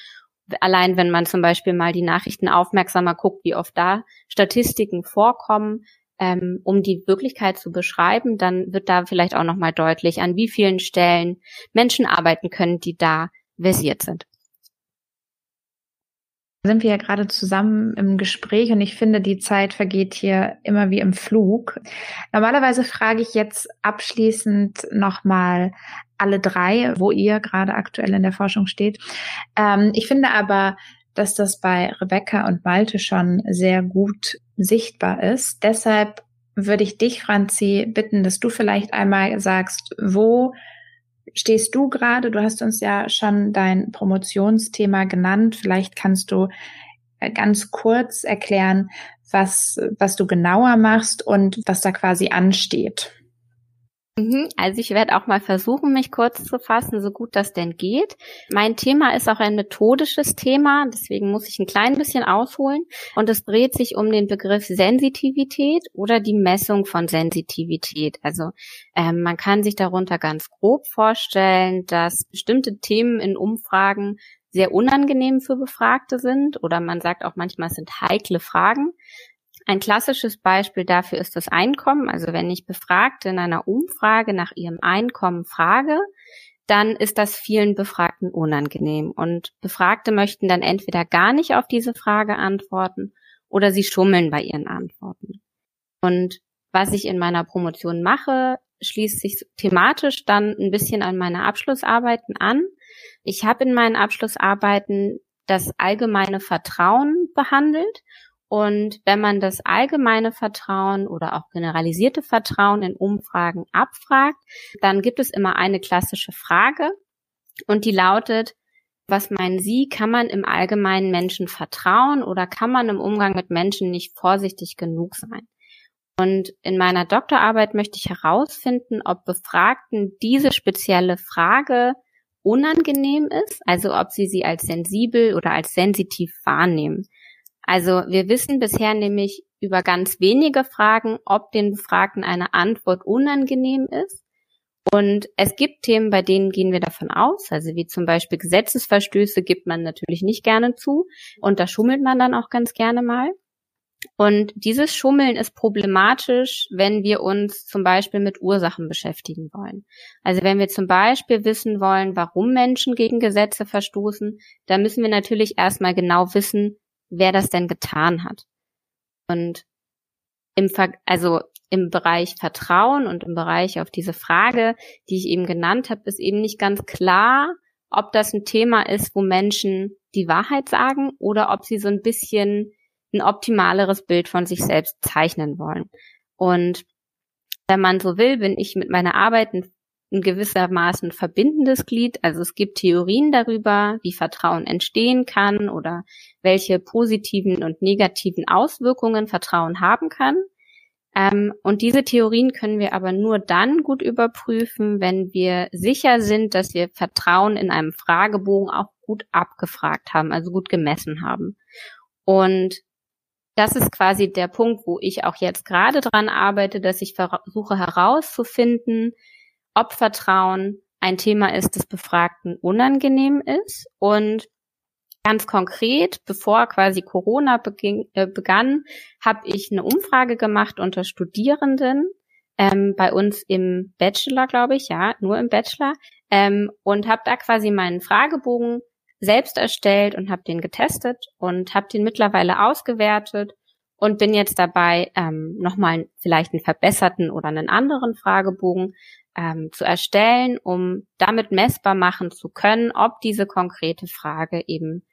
Allein wenn man zum Beispiel mal die Nachrichten aufmerksamer guckt, wie oft da Statistiken vorkommen, ähm, um die Wirklichkeit zu beschreiben, dann wird da vielleicht auch nochmal deutlich, an wie vielen Stellen Menschen arbeiten können, die da versiert sind sind wir ja gerade zusammen im Gespräch und ich finde, die Zeit vergeht hier immer wie im Flug. Normalerweise frage ich jetzt abschließend nochmal alle drei, wo ihr gerade aktuell in der Forschung steht. Ähm, ich finde aber, dass das bei Rebecca und Malte schon sehr gut sichtbar ist. Deshalb würde ich dich, Franzi, bitten, dass du vielleicht einmal sagst, wo stehst du gerade? Du hast uns ja schon dein Promotionsthema genannt. Vielleicht kannst du äh, ganz kurz erklären, was, was du genauer machst und was da quasi ansteht. Mhm, also ich werde auch mal versuchen, mich kurz zu fassen, so gut das denn geht. Mein Thema ist auch ein methodisches Thema, deswegen muss ich ein klein bisschen ausholen. Und es dreht sich um den Begriff Sensitivität oder die Messung von Sensitivität. Also ähm, man kann sich darunter ganz grob vorstellen, dass bestimmte Themen in Umfragen sehr unangenehm für Befragte sind oder man sagt auch manchmal, es sind heikle Fragen. Ein klassisches Beispiel dafür ist das Einkommen. Also wenn ich Befragte in einer Umfrage nach ihrem Einkommen frage, dann ist das vielen Befragten unangenehm. Und Befragte möchten dann entweder gar nicht auf diese Frage antworten oder sie schummeln bei ihren Antworten. Und was ich in meiner Promotion mache, schließt sich thematisch dann ein bisschen an meine Abschlussarbeiten an. Ich habe in meinen Abschlussarbeiten das allgemeine Vertrauen behandelt und wenn man das allgemeine Vertrauen oder auch generalisierte Vertrauen in Umfragen abfragt, dann gibt es immer eine klassische Frage und die lautet, was meinen Sie, kann man im allgemeinen Menschen vertrauen oder kann man im Umgang mit Menschen nicht vorsichtig genug sein? Und in meiner Doktorarbeit möchte ich herausfinden, ob Befragten diese spezielle Frage unangenehm ist, also ob sie sie als sensibel oder als sensitiv wahrnehmen. Also wir wissen bisher nämlich über ganz wenige Fragen, ob den Befragten eine Antwort unangenehm ist. Und es gibt Themen, bei denen gehen wir davon aus, also wie zum Beispiel Gesetzesverstöße gibt man natürlich nicht gerne zu und da schummelt man dann auch ganz gerne mal. Und dieses Schummeln ist problematisch, wenn wir uns zum Beispiel mit Ursachen beschäftigen wollen. Also wenn wir zum Beispiel wissen wollen, warum Menschen gegen Gesetze verstoßen, dann müssen wir natürlich erstmal genau wissen, wer das denn getan hat. Und im, Ver also im Bereich Vertrauen und im Bereich auf diese Frage, die ich eben genannt habe, ist eben nicht ganz klar, ob das ein Thema ist, wo Menschen die Wahrheit sagen oder ob sie so ein bisschen ein optimaleres Bild von sich selbst zeichnen wollen. Und wenn man so will, bin ich mit meiner Arbeit ein ein gewissermaßen verbindendes Glied. Also es gibt Theorien darüber, wie Vertrauen entstehen kann oder welche positiven und negativen Auswirkungen Vertrauen haben kann. Ähm, und diese Theorien können wir aber nur dann gut überprüfen, wenn wir sicher sind, dass wir Vertrauen in einem Fragebogen auch gut abgefragt haben, also gut gemessen haben. Und das ist quasi der Punkt, wo ich auch jetzt gerade dran arbeite, dass ich versuche herauszufinden, ob Vertrauen ein Thema ist, das Befragten unangenehm ist. Und ganz konkret, bevor quasi Corona beging, äh, begann, habe ich eine Umfrage gemacht unter Studierenden ähm, bei uns im Bachelor, glaube ich, ja, nur im Bachelor, ähm, und habe da quasi meinen Fragebogen selbst erstellt und habe den getestet und habe den mittlerweile ausgewertet und bin jetzt dabei, ähm, nochmal vielleicht einen verbesserten oder einen anderen Fragebogen ähm, zu erstellen, um damit messbar machen zu können, ob diese konkrete Frage eben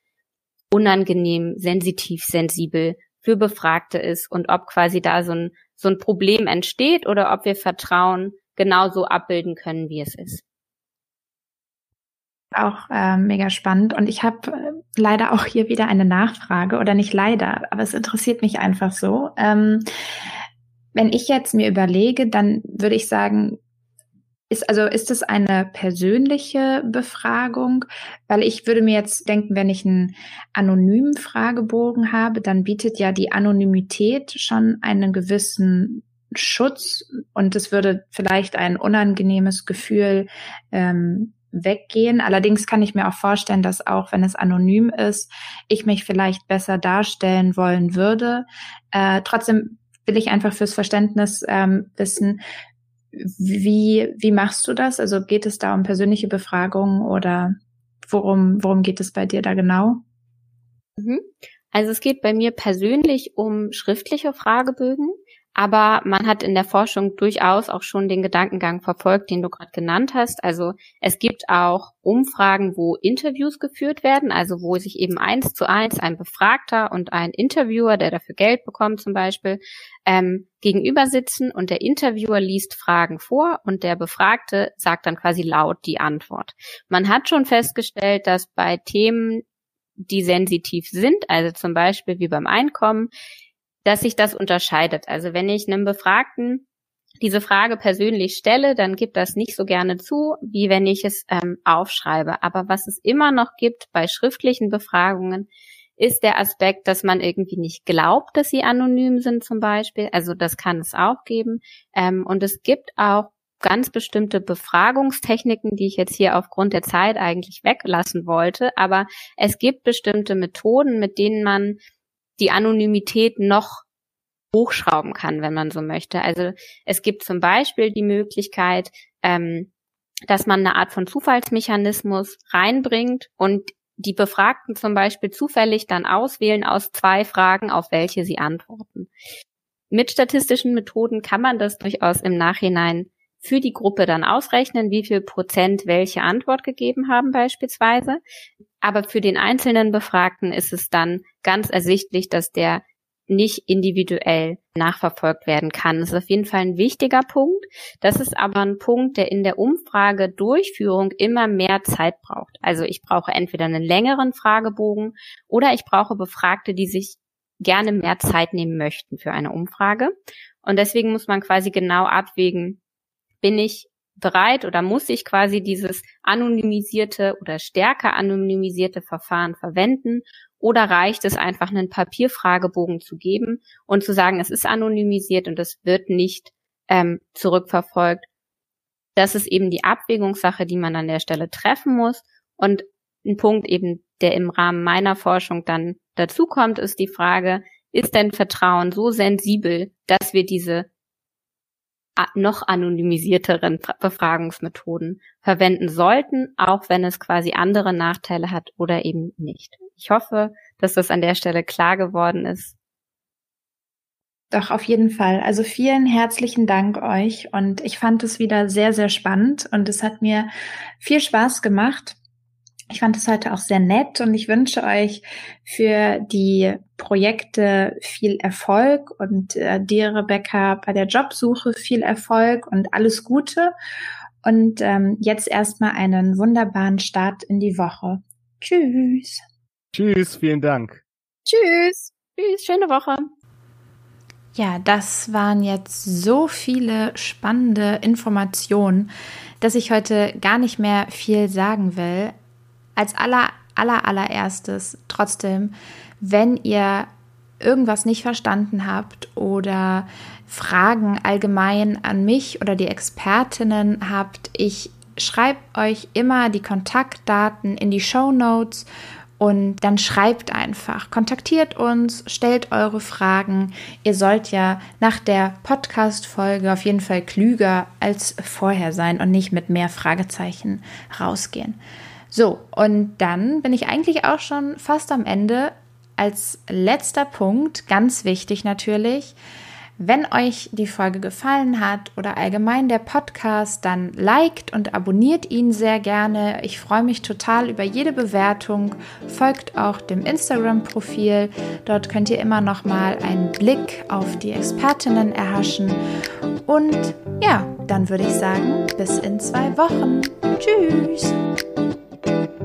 unangenehm, sensitiv, sensibel für Befragte ist und ob quasi da so ein, so ein Problem entsteht oder ob wir Vertrauen genauso abbilden können, wie es ist. Auch äh, mega spannend. Und ich habe äh, leider auch hier wieder eine Nachfrage oder nicht leider, aber es interessiert mich einfach so. Ähm, wenn ich jetzt mir überlege, dann würde ich sagen, ist also ist es eine persönliche Befragung? Weil ich würde mir jetzt denken, wenn ich einen anonymen Fragebogen habe, dann bietet ja die Anonymität schon einen gewissen Schutz und es würde vielleicht ein unangenehmes Gefühl ähm, weggehen. Allerdings kann ich mir auch vorstellen, dass auch wenn es anonym ist, ich mich vielleicht besser darstellen wollen würde. Äh, trotzdem will ich einfach fürs Verständnis ähm, wissen, wie, wie machst du das? Also geht es da um persönliche Befragungen oder worum, worum geht es bei dir da genau? Mhm. Also es geht bei mir persönlich um schriftliche Fragebögen. Aber man hat in der Forschung durchaus auch schon den Gedankengang verfolgt, den du gerade genannt hast. Also es gibt auch Umfragen, wo Interviews geführt werden, also wo sich eben eins zu eins ein Befragter und ein Interviewer, der dafür Geld bekommt zum Beispiel, ähm, gegenüber sitzen und der Interviewer liest Fragen vor und der Befragte sagt dann quasi laut die Antwort. Man hat schon festgestellt, dass bei Themen, die sensitiv sind, also zum Beispiel wie beim Einkommen, dass sich das unterscheidet. Also wenn ich einem Befragten diese Frage persönlich stelle, dann gibt das nicht so gerne zu, wie wenn ich es ähm, aufschreibe. Aber was es immer noch gibt bei schriftlichen Befragungen, ist der Aspekt, dass man irgendwie nicht glaubt, dass sie anonym sind zum Beispiel. Also das kann es auch geben. Ähm, und es gibt auch ganz bestimmte Befragungstechniken, die ich jetzt hier aufgrund der Zeit eigentlich weglassen wollte. Aber es gibt bestimmte Methoden, mit denen man die Anonymität noch hochschrauben kann, wenn man so möchte. Also es gibt zum Beispiel die Möglichkeit, ähm, dass man eine Art von Zufallsmechanismus reinbringt und die Befragten zum Beispiel zufällig dann auswählen aus zwei Fragen, auf welche sie antworten. Mit statistischen Methoden kann man das durchaus im Nachhinein für die Gruppe dann ausrechnen, wie viel Prozent welche Antwort gegeben haben beispielsweise. Aber für den einzelnen Befragten ist es dann ganz ersichtlich, dass der nicht individuell nachverfolgt werden kann. Das ist auf jeden Fall ein wichtiger Punkt. Das ist aber ein Punkt, der in der Umfragedurchführung immer mehr Zeit braucht. Also ich brauche entweder einen längeren Fragebogen oder ich brauche Befragte, die sich gerne mehr Zeit nehmen möchten für eine Umfrage. Und deswegen muss man quasi genau abwägen, bin ich bereit oder muss ich quasi dieses anonymisierte oder stärker anonymisierte Verfahren verwenden oder reicht es einfach, einen Papierfragebogen zu geben und zu sagen, es ist anonymisiert und es wird nicht ähm, zurückverfolgt. Das ist eben die Abwägungssache, die man an der Stelle treffen muss. Und ein Punkt eben, der im Rahmen meiner Forschung dann dazukommt, ist die Frage, ist denn Vertrauen so sensibel, dass wir diese noch anonymisierteren Befragungsmethoden verwenden sollten, auch wenn es quasi andere Nachteile hat oder eben nicht. Ich hoffe, dass das an der Stelle klar geworden ist. Doch, auf jeden Fall. Also vielen herzlichen Dank euch und ich fand es wieder sehr, sehr spannend und es hat mir viel Spaß gemacht. Ich fand es heute auch sehr nett und ich wünsche euch für die Projekte viel Erfolg und äh, dir, Rebecca, bei der Jobsuche viel Erfolg und alles Gute. Und ähm, jetzt erstmal einen wunderbaren Start in die Woche. Tschüss. Tschüss, vielen Dank. Tschüss. Tschüss, schöne Woche. Ja, das waren jetzt so viele spannende Informationen, dass ich heute gar nicht mehr viel sagen will als aller, aller, allererstes trotzdem, wenn ihr irgendwas nicht verstanden habt oder Fragen allgemein an mich oder die Expertinnen habt, ich schreibe euch immer die Kontaktdaten in die Show Notes und dann schreibt einfach, kontaktiert uns, stellt eure Fragen. Ihr sollt ja nach der Podcast-Folge auf jeden Fall klüger als vorher sein und nicht mit mehr Fragezeichen rausgehen. So, und dann bin ich eigentlich auch schon fast am Ende. Als letzter Punkt, ganz wichtig natürlich, wenn euch die Folge gefallen hat oder allgemein der Podcast, dann liked und abonniert ihn sehr gerne. Ich freue mich total über jede Bewertung. Folgt auch dem Instagram-Profil. Dort könnt ihr immer noch mal einen Blick auf die Expertinnen erhaschen. Und ja, dann würde ich sagen, bis in zwei Wochen. Tschüss. Thank you.